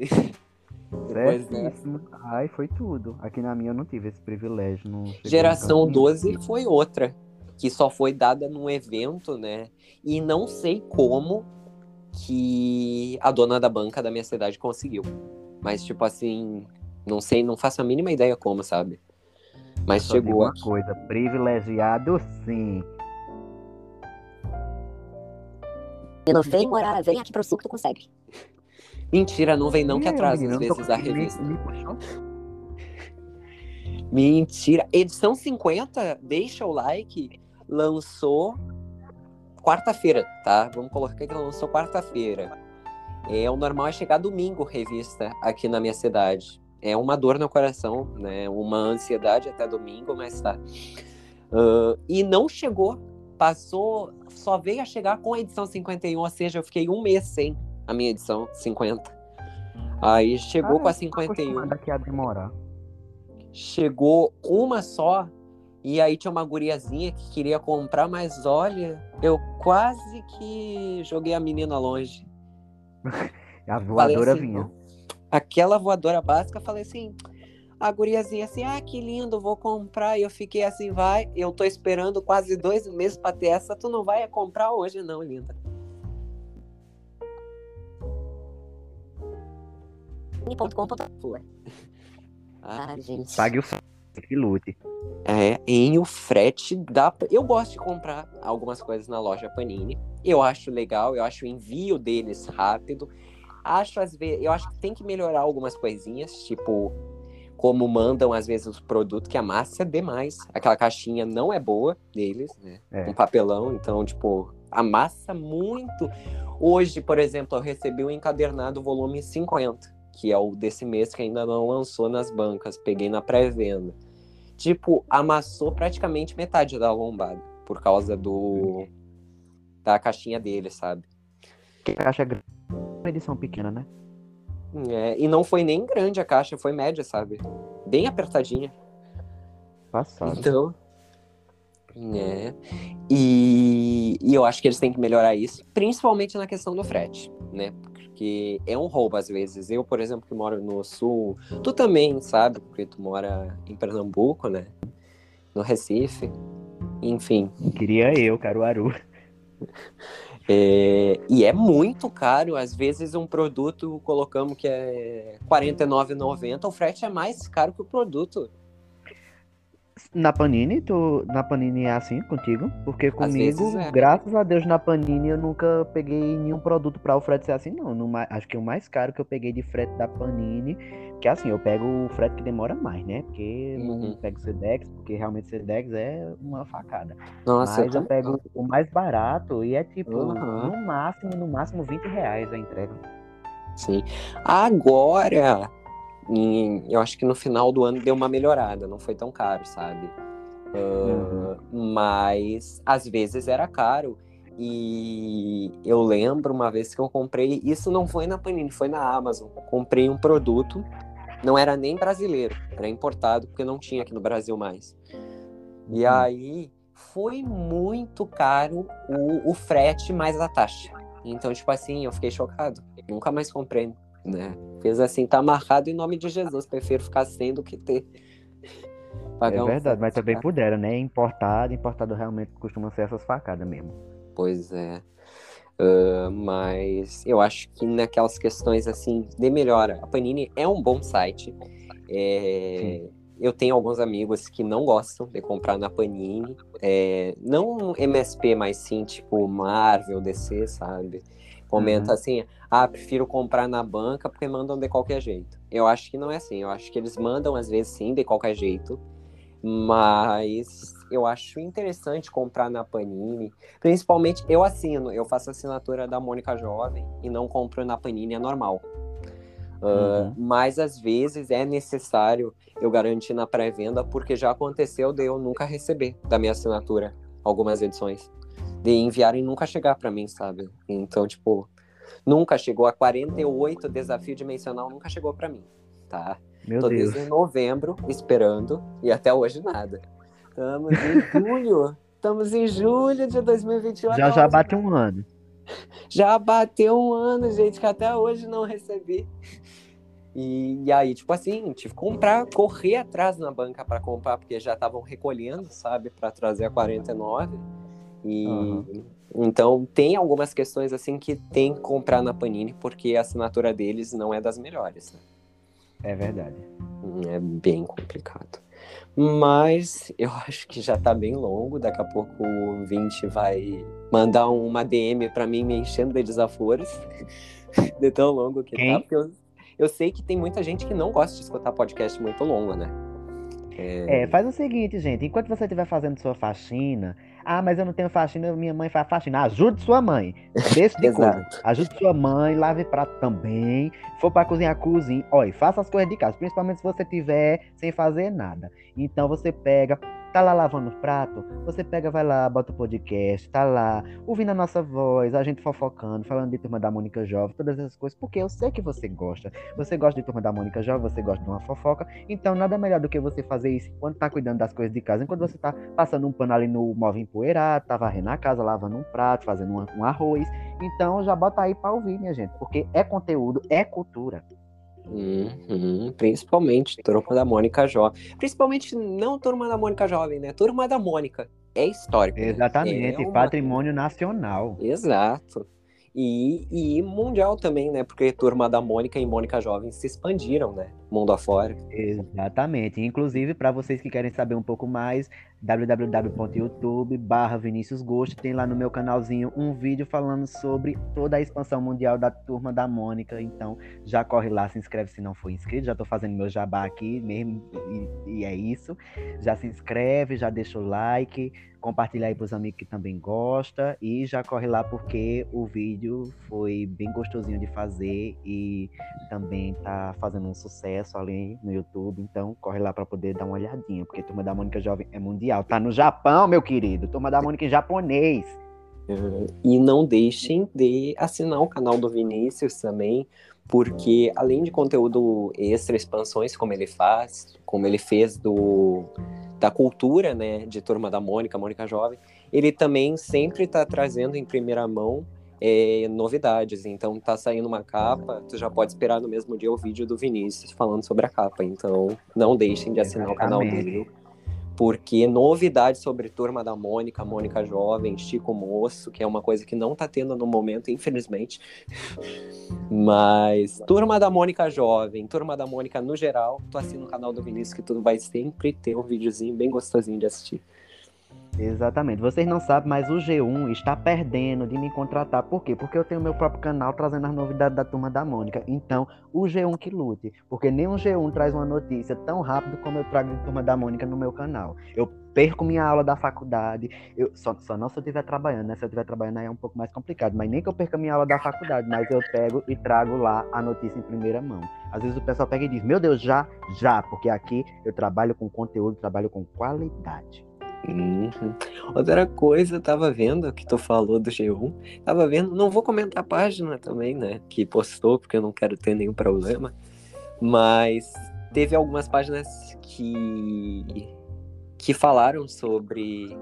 Depois. Certíssimo. Ai, foi tudo. Aqui na minha eu não tive esse privilégio. Não Geração canto nenhum. 12 foi outra, que só foi dada num evento, né? E não sei como que a dona da banca da minha cidade conseguiu. Mas, tipo assim, não sei, não faço a mínima ideia como, sabe? Mas Só chegou uma aqui. coisa, privilegiado sim. E não vem morar, vem aqui pro sul que tu consegue. Mentira, não vem não que atrasa às eu vezes a revista. Mentira. Edição 50, deixa o like, lançou quarta-feira, tá? Vamos colocar que lançou quarta-feira. É, o normal é chegar domingo revista aqui na minha cidade. É uma dor no coração, né? Uma ansiedade até domingo, mas tá. Uh, e não chegou. Passou, só veio a chegar com a edição 51, ou seja, eu fiquei um mês sem a minha edição 50. Aí chegou Ah, com a tô 51. acostumado aqui a demorar. Chegou uma só. E aí tinha uma guriazinha que queria comprar, mas olha, eu quase que joguei a menina longe. A voadora assim, vinha. Aquela voadora básica, falei assim, a guriazinha assim, ah, que lindo, vou comprar. E eu fiquei assim, vai, eu tô esperando quase dois meses pra ter essa, tu não vai comprar hoje não, linda. Ah, gente. Pague o f... que lute. É, em o frete dá. pra- Eu gosto de comprar algumas coisas na loja Panini. Eu acho legal, eu acho o envio deles rápido. Acho às vezes, eu acho que tem que melhorar algumas coisinhas, tipo como mandam às vezes os produtos que a massa é demais. Aquela caixinha não é boa deles, né? É. Um papelão, então tipo amassa muito. Hoje, por exemplo, eu recebi o encadernado volume 50, que é o desse mês que ainda não lançou nas bancas. Peguei na pré-venda tipo, amassou praticamente metade da lombada por causa do da caixinha dele, sabe? Caixa grande. Uma edição pequena, né? É, e não foi nem grande a caixa, foi média, sabe? Bem apertadinha. Passado. Então, é. E, e eu acho que eles têm que melhorar isso, principalmente na questão do frete, né? Porque é um roubo às vezes. Eu, por exemplo, que moro no sul, tu também, sabe? Porque tu mora em Pernambuco, né? No Recife. Enfim, Queria eu, Caruaru. É, e é muito caro. Às vezes um produto colocamos que é R$ 49,90, o frete é mais caro que o produto. Na Panini, tu, na Panini é assim contigo? Porque comigo, é. graças a Deus, na Panini eu nunca peguei nenhum produto para o frete ser assim, não. No acho que o mais caro que eu peguei de frete da Panini, que assim, eu pego o frete que demora mais, né? Porque Uhum. não pego Sedex, porque realmente Sedex é uma facada. Nossa, Mas eu tô- pego o mais barato e é tipo, Uhum. no máximo, no máximo 20 reais a entrega. Sim. Agora, em- eu acho que no final do ano deu uma melhorada, não foi tão caro, sabe? Ah, Mas às vezes era caro. E eu lembro uma vez que eu comprei, isso não foi na Panini, foi na Amazon. Comprei um produto, não era nem brasileiro, era importado, porque não tinha aqui no Brasil mais. E Uhum. aí foi muito caro o, o frete mais a taxa. Então, tipo assim, eu fiquei chocado. Nunca mais comprei, né? Fez assim, tá amarrado em nome de Jesus. Prefiro ficar sem do que ter. É um verdade, mas frete também puderam, né? Importado, importado realmente costuma ser essas facadas mesmo. Pois é. Ah, mas eu acho que naquelas questões assim de melhora, a Panini é um bom site. É, eu tenho alguns amigos que não gostam de comprar na Panini, é, não MSP, mas sim tipo Marvel, DC, sabe? Comenta Uhum. assim, ah, prefiro comprar na banca porque mandam de qualquer jeito. Eu acho que não é assim, eu acho que eles mandam às vezes sim de qualquer jeito, mas eu acho interessante comprar na Panini. Principalmente, eu assino, eu faço assinatura da Mônica Jovem e não compro na Panini, é normal. Ah, Uhum. Mas às vezes é necessário eu garantir na pré-venda, porque já aconteceu de eu nunca receber da minha assinatura algumas edições. De enviarem e nunca chegar pra mim, sabe? Então, tipo, nunca chegou. A 48 desafio dimensional nunca chegou pra mim, tá? Meu Tô Deus. desde novembro esperando e até hoje nada. Estamos em julho. Estamos em julho de 2021. Já já hoje bate nada. um ano. Já bateu um ano, gente, que até hoje não recebi. E, e aí, tipo assim, tive que comprar, correr atrás na banca para comprar, porque já estavam recolhendo, sabe, para trazer a 49. E Aham. então tem algumas questões assim que tem que comprar na Panini, porque a assinatura deles não é das melhores, né? É verdade. É bem complicado. Mas eu acho que já tá bem longo. Daqui a pouco o 20 vai mandar uma DM pra mim me enchendo de desaforos. De tão longo que Quem? tá. Porque eu, eu sei que tem muita gente que não gosta de escutar podcast muito longo, né? É, faz o seguinte, gente. Enquanto você estiver fazendo sua faxina. Ah, mas eu não tenho faxina, minha mãe faz faxina. Ajude sua mãe. Deixe de coisa. Ajude sua mãe, lave prato também. For pra cozinhar, cozinhe. Olha, faça as coisas de casa, principalmente se você tiver sem fazer nada. Então você pega, Tá lá lavando o prato? Você pega, vai lá, bota o podcast, tá lá, ouvindo a nossa voz, a gente fofocando, falando de Turma da Mônica Jovem, todas essas coisas, porque eu sei que você gosta. Você gosta de Turma da Mônica Jovem, você gosta de uma fofoca, então nada melhor do que você fazer isso enquanto tá cuidando das coisas de casa, enquanto você tá passando um pano ali no móvel empoeirado, tá varrendo a casa, lavando um prato, fazendo um, um arroz. Então já bota aí pra ouvir, minha gente, porque é conteúdo, é cultura. Uhum, principalmente Turma da Mônica Jovem. Principalmente não Turma da Mônica Jovem, né? Turma da Mônica. É histórico. Né? Exatamente, é uma... patrimônio nacional. Exato. E, e mundial também, né? Porque Turma da Mônica e Mônica Jovem se expandiram, né? Mundo afora. Exatamente. Inclusive, para vocês que querem saber um pouco mais, www.youtube barra Vinícius Gosto, tem lá no meu canalzinho um vídeo falando sobre toda a expansão mundial da Turma da Mônica. Então, já corre lá, se inscreve se não for inscrito. Já tô fazendo meu jabá aqui mesmo, e, e é isso. Já se inscreve, já deixa o like compartilhar aí pros amigos que também gosta e já corre lá porque o vídeo foi bem gostosinho de fazer e também tá fazendo um sucesso ali no YouTube, então corre lá para poder dar uma olhadinha, porque Turma da Mônica Jovem é mundial, tá no Japão, meu querido, Turma da Mônica em japonês. Uh, e não deixem de assinar o canal do Vinícius também, porque além de conteúdo extra, expansões como ele faz, como ele fez do da cultura, né, de Turma da Mônica, Mônica Jovem, ele também sempre está trazendo em primeira mão é, novidades. Então, tá saindo uma capa, tu já pode esperar no mesmo dia o vídeo do Vinícius falando sobre a capa. Então, não deixem de assinar o canal dele porque novidades sobre Turma da Mônica, Mônica Jovem, Chico Moço, que é uma coisa que não tá tendo no momento, infelizmente. Mas Turma da Mônica Jovem, Turma da Mônica no geral, tu assina o canal do Vinícius que tu vai sempre ter um videozinho bem gostosinho de assistir. Exatamente. Vocês não sabem, mas o G1 está perdendo de me contratar. Por quê? Porque eu tenho meu próprio canal trazendo as novidades da turma da Mônica. Então, o G1 que lute. Porque o G1 traz uma notícia tão rápido como eu trago a turma da Mônica no meu canal. Eu perco minha aula da faculdade. Eu, só, só não se eu estiver trabalhando, né? Se eu estiver trabalhando aí é um pouco mais complicado. Mas nem que eu perca minha aula da faculdade, mas eu pego e trago lá a notícia em primeira mão. Às vezes o pessoal pega e diz, meu Deus, já, já, porque aqui eu trabalho com conteúdo, trabalho com qualidade. Uhum. Outra coisa, tava vendo que tu falou do G1, tava vendo, não vou comentar a página também, né, que postou, porque eu não quero ter nenhum problema, mas teve algumas páginas que que falaram sobre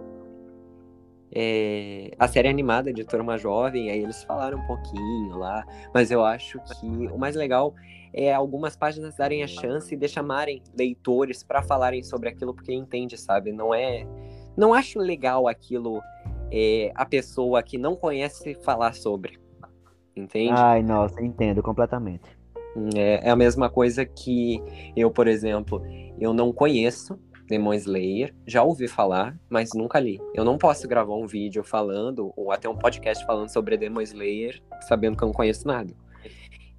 é, a série animada de Turma Jovem, aí eles falaram um pouquinho lá, mas eu acho que o mais legal é algumas páginas darem a chance de chamarem leitores para falarem sobre aquilo porque entende, sabe? Não é não acho legal aquilo é, a pessoa que não conhece falar sobre. Entende? Ai, nossa, entendo completamente. É, é a mesma coisa que eu, por exemplo, eu não conheço Demon Slayer, já ouvi falar, mas nunca li. Eu não posso gravar um vídeo falando, ou até um podcast falando sobre Demon Slayer, sabendo que eu não conheço nada.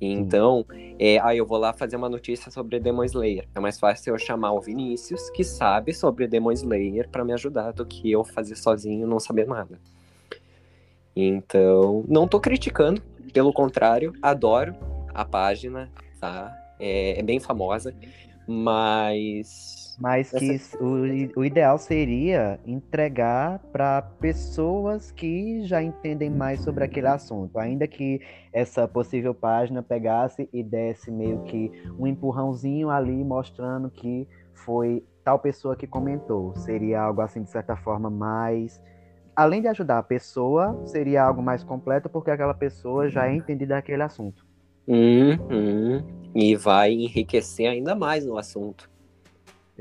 Então, é, aí eu vou lá fazer uma notícia sobre Demon Slayer. É mais fácil eu chamar o Vinícius, que sabe sobre Demon Slayer, para me ajudar, do que eu fazer sozinho não saber nada. Então, não tô criticando, pelo contrário, adoro a página, tá? É, é bem famosa, mas mas que o, o ideal seria entregar para pessoas que já entendem mais sobre aquele assunto, ainda que essa possível página pegasse e desse meio que um empurrãozinho ali mostrando que foi tal pessoa que comentou. Seria algo assim, de certa forma, mais. Além de ajudar a pessoa, seria algo mais completo, porque aquela pessoa já é entendida daquele assunto. Uhum. E vai enriquecer ainda mais o assunto.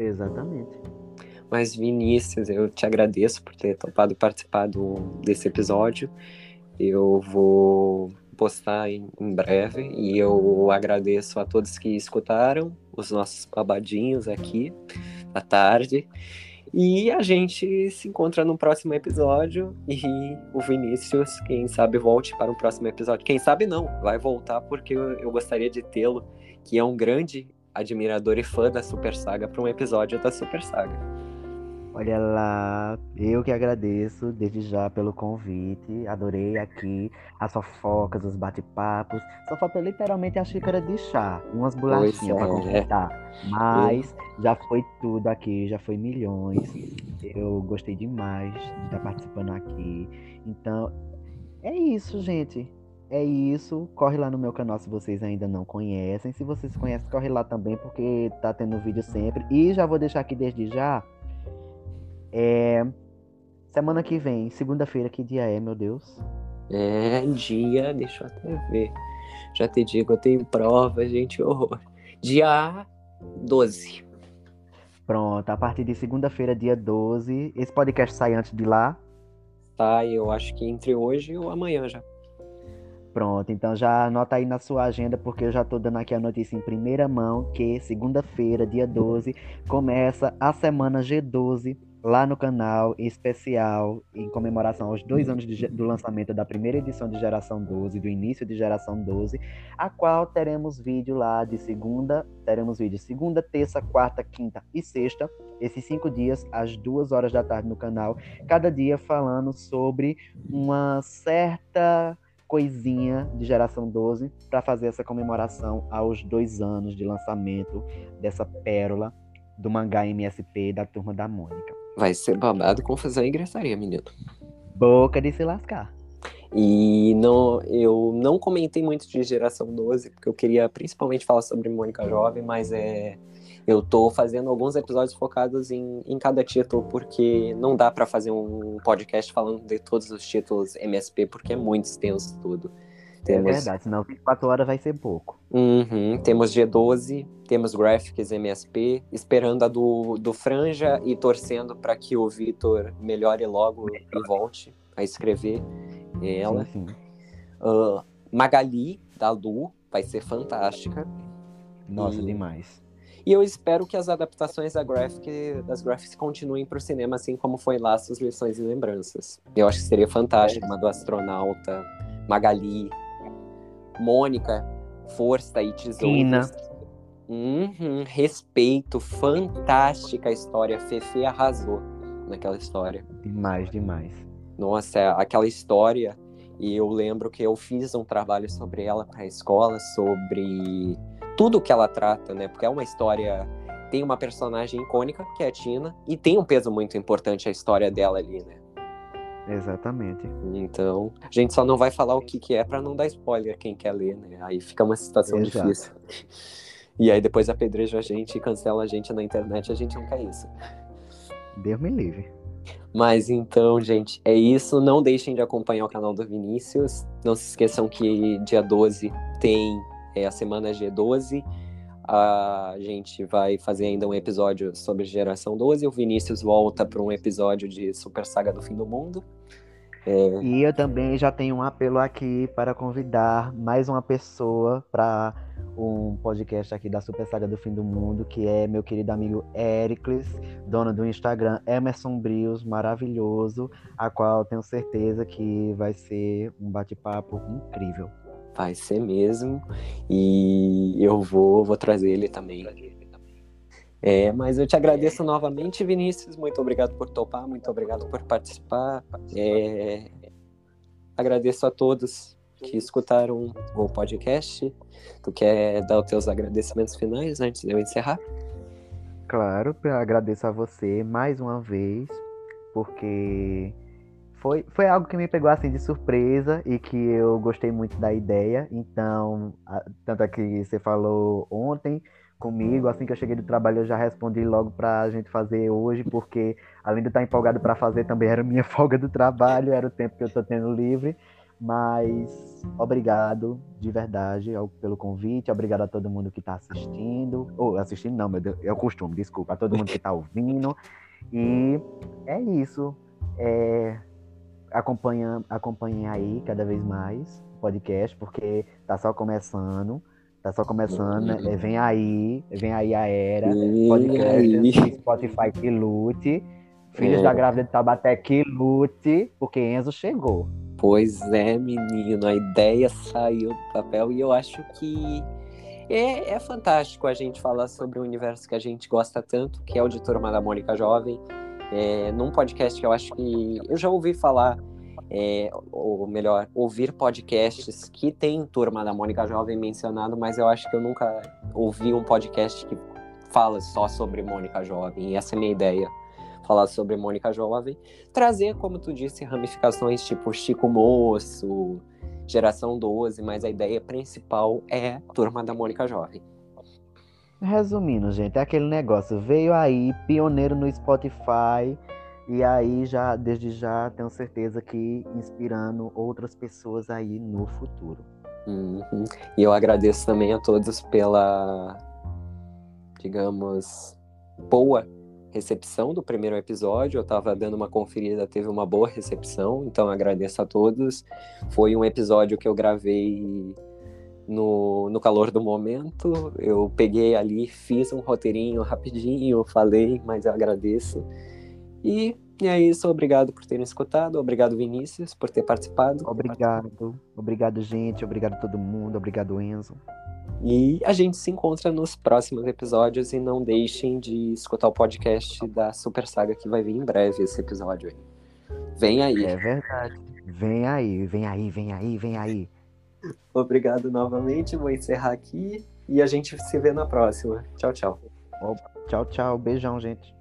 Exatamente. Mas, Vinícius, eu te agradeço por ter topado participar do, desse episódio. Eu vou postar em, em breve e eu agradeço a todos que escutaram os nossos babadinhos aqui à tarde. E a gente se encontra no próximo episódio. E o Vinícius, quem sabe, volte para o próximo episódio. Quem sabe não, vai voltar porque eu, eu gostaria de tê-lo, que é um grande admirador e fã da Super Saga para um episódio da Super Saga. Olha lá, eu que agradeço desde já pelo convite. Adorei aqui as fofocas, os bate-papos. Só falta literalmente a xícara de chá umas bolachinhas para é. completar. Mas já foi tudo aqui, já foi milhões. Eu gostei demais de estar participando aqui. Então, é isso, gente. É isso. Corre lá no meu canal se vocês ainda não conhecem. Se vocês conhecem, corre lá também, porque tá tendo vídeo sempre. E já vou deixar aqui desde já. É. Semana que vem, segunda-feira, que dia é, meu Deus? É, dia, deixa eu até ver. Já te digo, eu tenho prova, gente, horror. Dia 12. Pronto, a partir de segunda-feira, dia 12. Esse podcast sai antes de lá. Tá, eu acho que entre hoje ou amanhã já. Pronto, então já anota aí na sua agenda, porque eu já tô dando aqui a notícia em primeira mão que segunda-feira, dia 12, começa a semana G12 lá no canal especial em comemoração aos dois anos de, do lançamento da primeira edição de Geração 12, do início de Geração 12, a qual teremos vídeo lá de segunda, teremos vídeo segunda, terça, quarta, quinta e sexta, esses cinco dias, às duas horas da tarde no canal, cada dia falando sobre uma certa coisinha de Geração 12 para fazer essa comemoração aos dois anos de lançamento dessa pérola do mangá MSP da Turma da Mônica. Vai ser babado, confusão e gritaria, menino. Boca de se lascar. E não, eu não comentei muito de Geração 12, porque eu queria principalmente falar sobre Mônica Jovem, mas é, eu tô fazendo alguns episódios focados em, em cada título, porque não dá para fazer um podcast falando de todos os títulos MSP, porque é muito extenso tudo. Temos... É verdade, senão 24 horas vai ser pouco. Uhum, temos G12, temos Graphics MSP, esperando a do, do Franja e torcendo para que o Vitor melhore logo e volte a escrever ela. Sim, sim. Uh, Magali, da Lu, vai ser fantástica. Nossa, E- demais. E eu espero que as adaptações da graphic, das graphics continuem para o cinema, assim como foi Laços, Lições e Lembranças. Eu acho que seria fantástico, uma do astronauta, Magali, Mônica, Força e Tesouros. Tina. Uhum, respeito, fantástica a história. Fefe arrasou naquela história. Demais, demais. Nossa, é aquela história. E eu lembro que eu fiz um trabalho sobre ela para a escola, sobre tudo que ela trata, né? Porque é uma história. Tem uma personagem icônica, que é a Tina, e tem um peso muito importante a história dela ali, né? Exatamente. Então, a gente só não vai falar o que, que é para não dar spoiler quem quer ler, né? Aí fica uma situação Exato. difícil. E aí depois apedreja a gente e cancela a gente na internet, a gente não quer isso. Deus me livre. Mas então, gente, é isso. Não deixem de acompanhar o canal do Vinícius. Não se esqueçam que dia 12 tem é, a semana G12. A gente vai fazer ainda um episódio sobre Geração 12. O Vinícius volta para um episódio de Super Saga do Fim do Mundo. É, E eu também já tenho um apelo aqui para convidar mais uma pessoa para um podcast aqui da Super Saga do Fim do Mundo, que é meu querido amigo Ericles, dono do Instagram Emerson Brios, maravilhoso, a qual tenho certeza que vai ser um bate-papo incrível. Vai ser mesmo. E eu vou, vou trazer ele também. É, mas eu te agradeço novamente, Vinícius. Muito obrigado por topar, muito obrigado por participar. É, agradeço a todos que escutaram o podcast. Tu quer dar os teus agradecimentos finais antes de eu encerrar? Claro, agradeço a você mais uma vez, porque foi, foi algo que me pegou assim de surpresa e que eu gostei muito da ideia. Então, a- tanto é que você falou ontem comigo, assim que eu cheguei do trabalho, eu já respondi logo pra gente fazer hoje, porque além de estar empolgado para fazer, também era minha folga do trabalho, era o tempo que eu tô tendo livre. Mas obrigado de verdade pelo convite, obrigado a todo mundo que está assistindo. Ou assistindo, não, meu Deus, é o costume, desculpa, a todo mundo que está ouvindo. E é isso. É, acompanha, acompanhem aí cada vez mais o podcast, porque tá só começando. Tá só começando, né? É, vem aí, vem aí a era. Podcast? Spotify que lute. Filhos É. da grávida de Tabaté que lute, porque Enzo chegou. Pois é, menino, a ideia saiu do papel e eu acho que é, é fantástico a gente falar sobre o universo que a gente gosta tanto, que é o de Turma da Mônica Jovem. É, num podcast que eu acho que eu já ouvi falar, é, ou melhor, ouvir podcasts que tem Turma da Mônica Jovem mencionado, mas eu acho que eu nunca ouvi um podcast que fala só sobre Mônica Jovem, e essa é a minha ideia. Falar sobre Mônica Jovem, trazer, como tu disse, ramificações tipo Chico Moço, Geração 12, mas a ideia principal é Turma da Mônica Jovem. Resumindo, gente, é aquele negócio. Veio aí, pioneiro no Spotify. E aí, já, desde já, tenho certeza que inspirando outras pessoas aí no futuro. Uhum. E eu agradeço também a todos pela, digamos, boa recepção do primeiro episódio. Eu estava dando uma conferida, teve uma boa recepção, então agradeço a todos. Foi um episódio que eu gravei no, no calor do momento. Eu peguei ali, fiz um roteirinho rapidinho, falei, mas eu agradeço. E, e é isso, obrigado por terem escutado, obrigado Vinícius por ter participado. Obrigado, obrigado gente, obrigado todo mundo, obrigado Enzo. E a gente se encontra nos próximos episódios e não deixem de escutar o podcast da Super Saga que vai vir em breve esse episódio aí. Vem aí. É verdade. Vem aí, vem aí, vem aí, vem aí. Obrigado novamente, vou encerrar aqui e a gente se vê na próxima. Tchau, tchau. Tchau, tchau. Beijão, gente.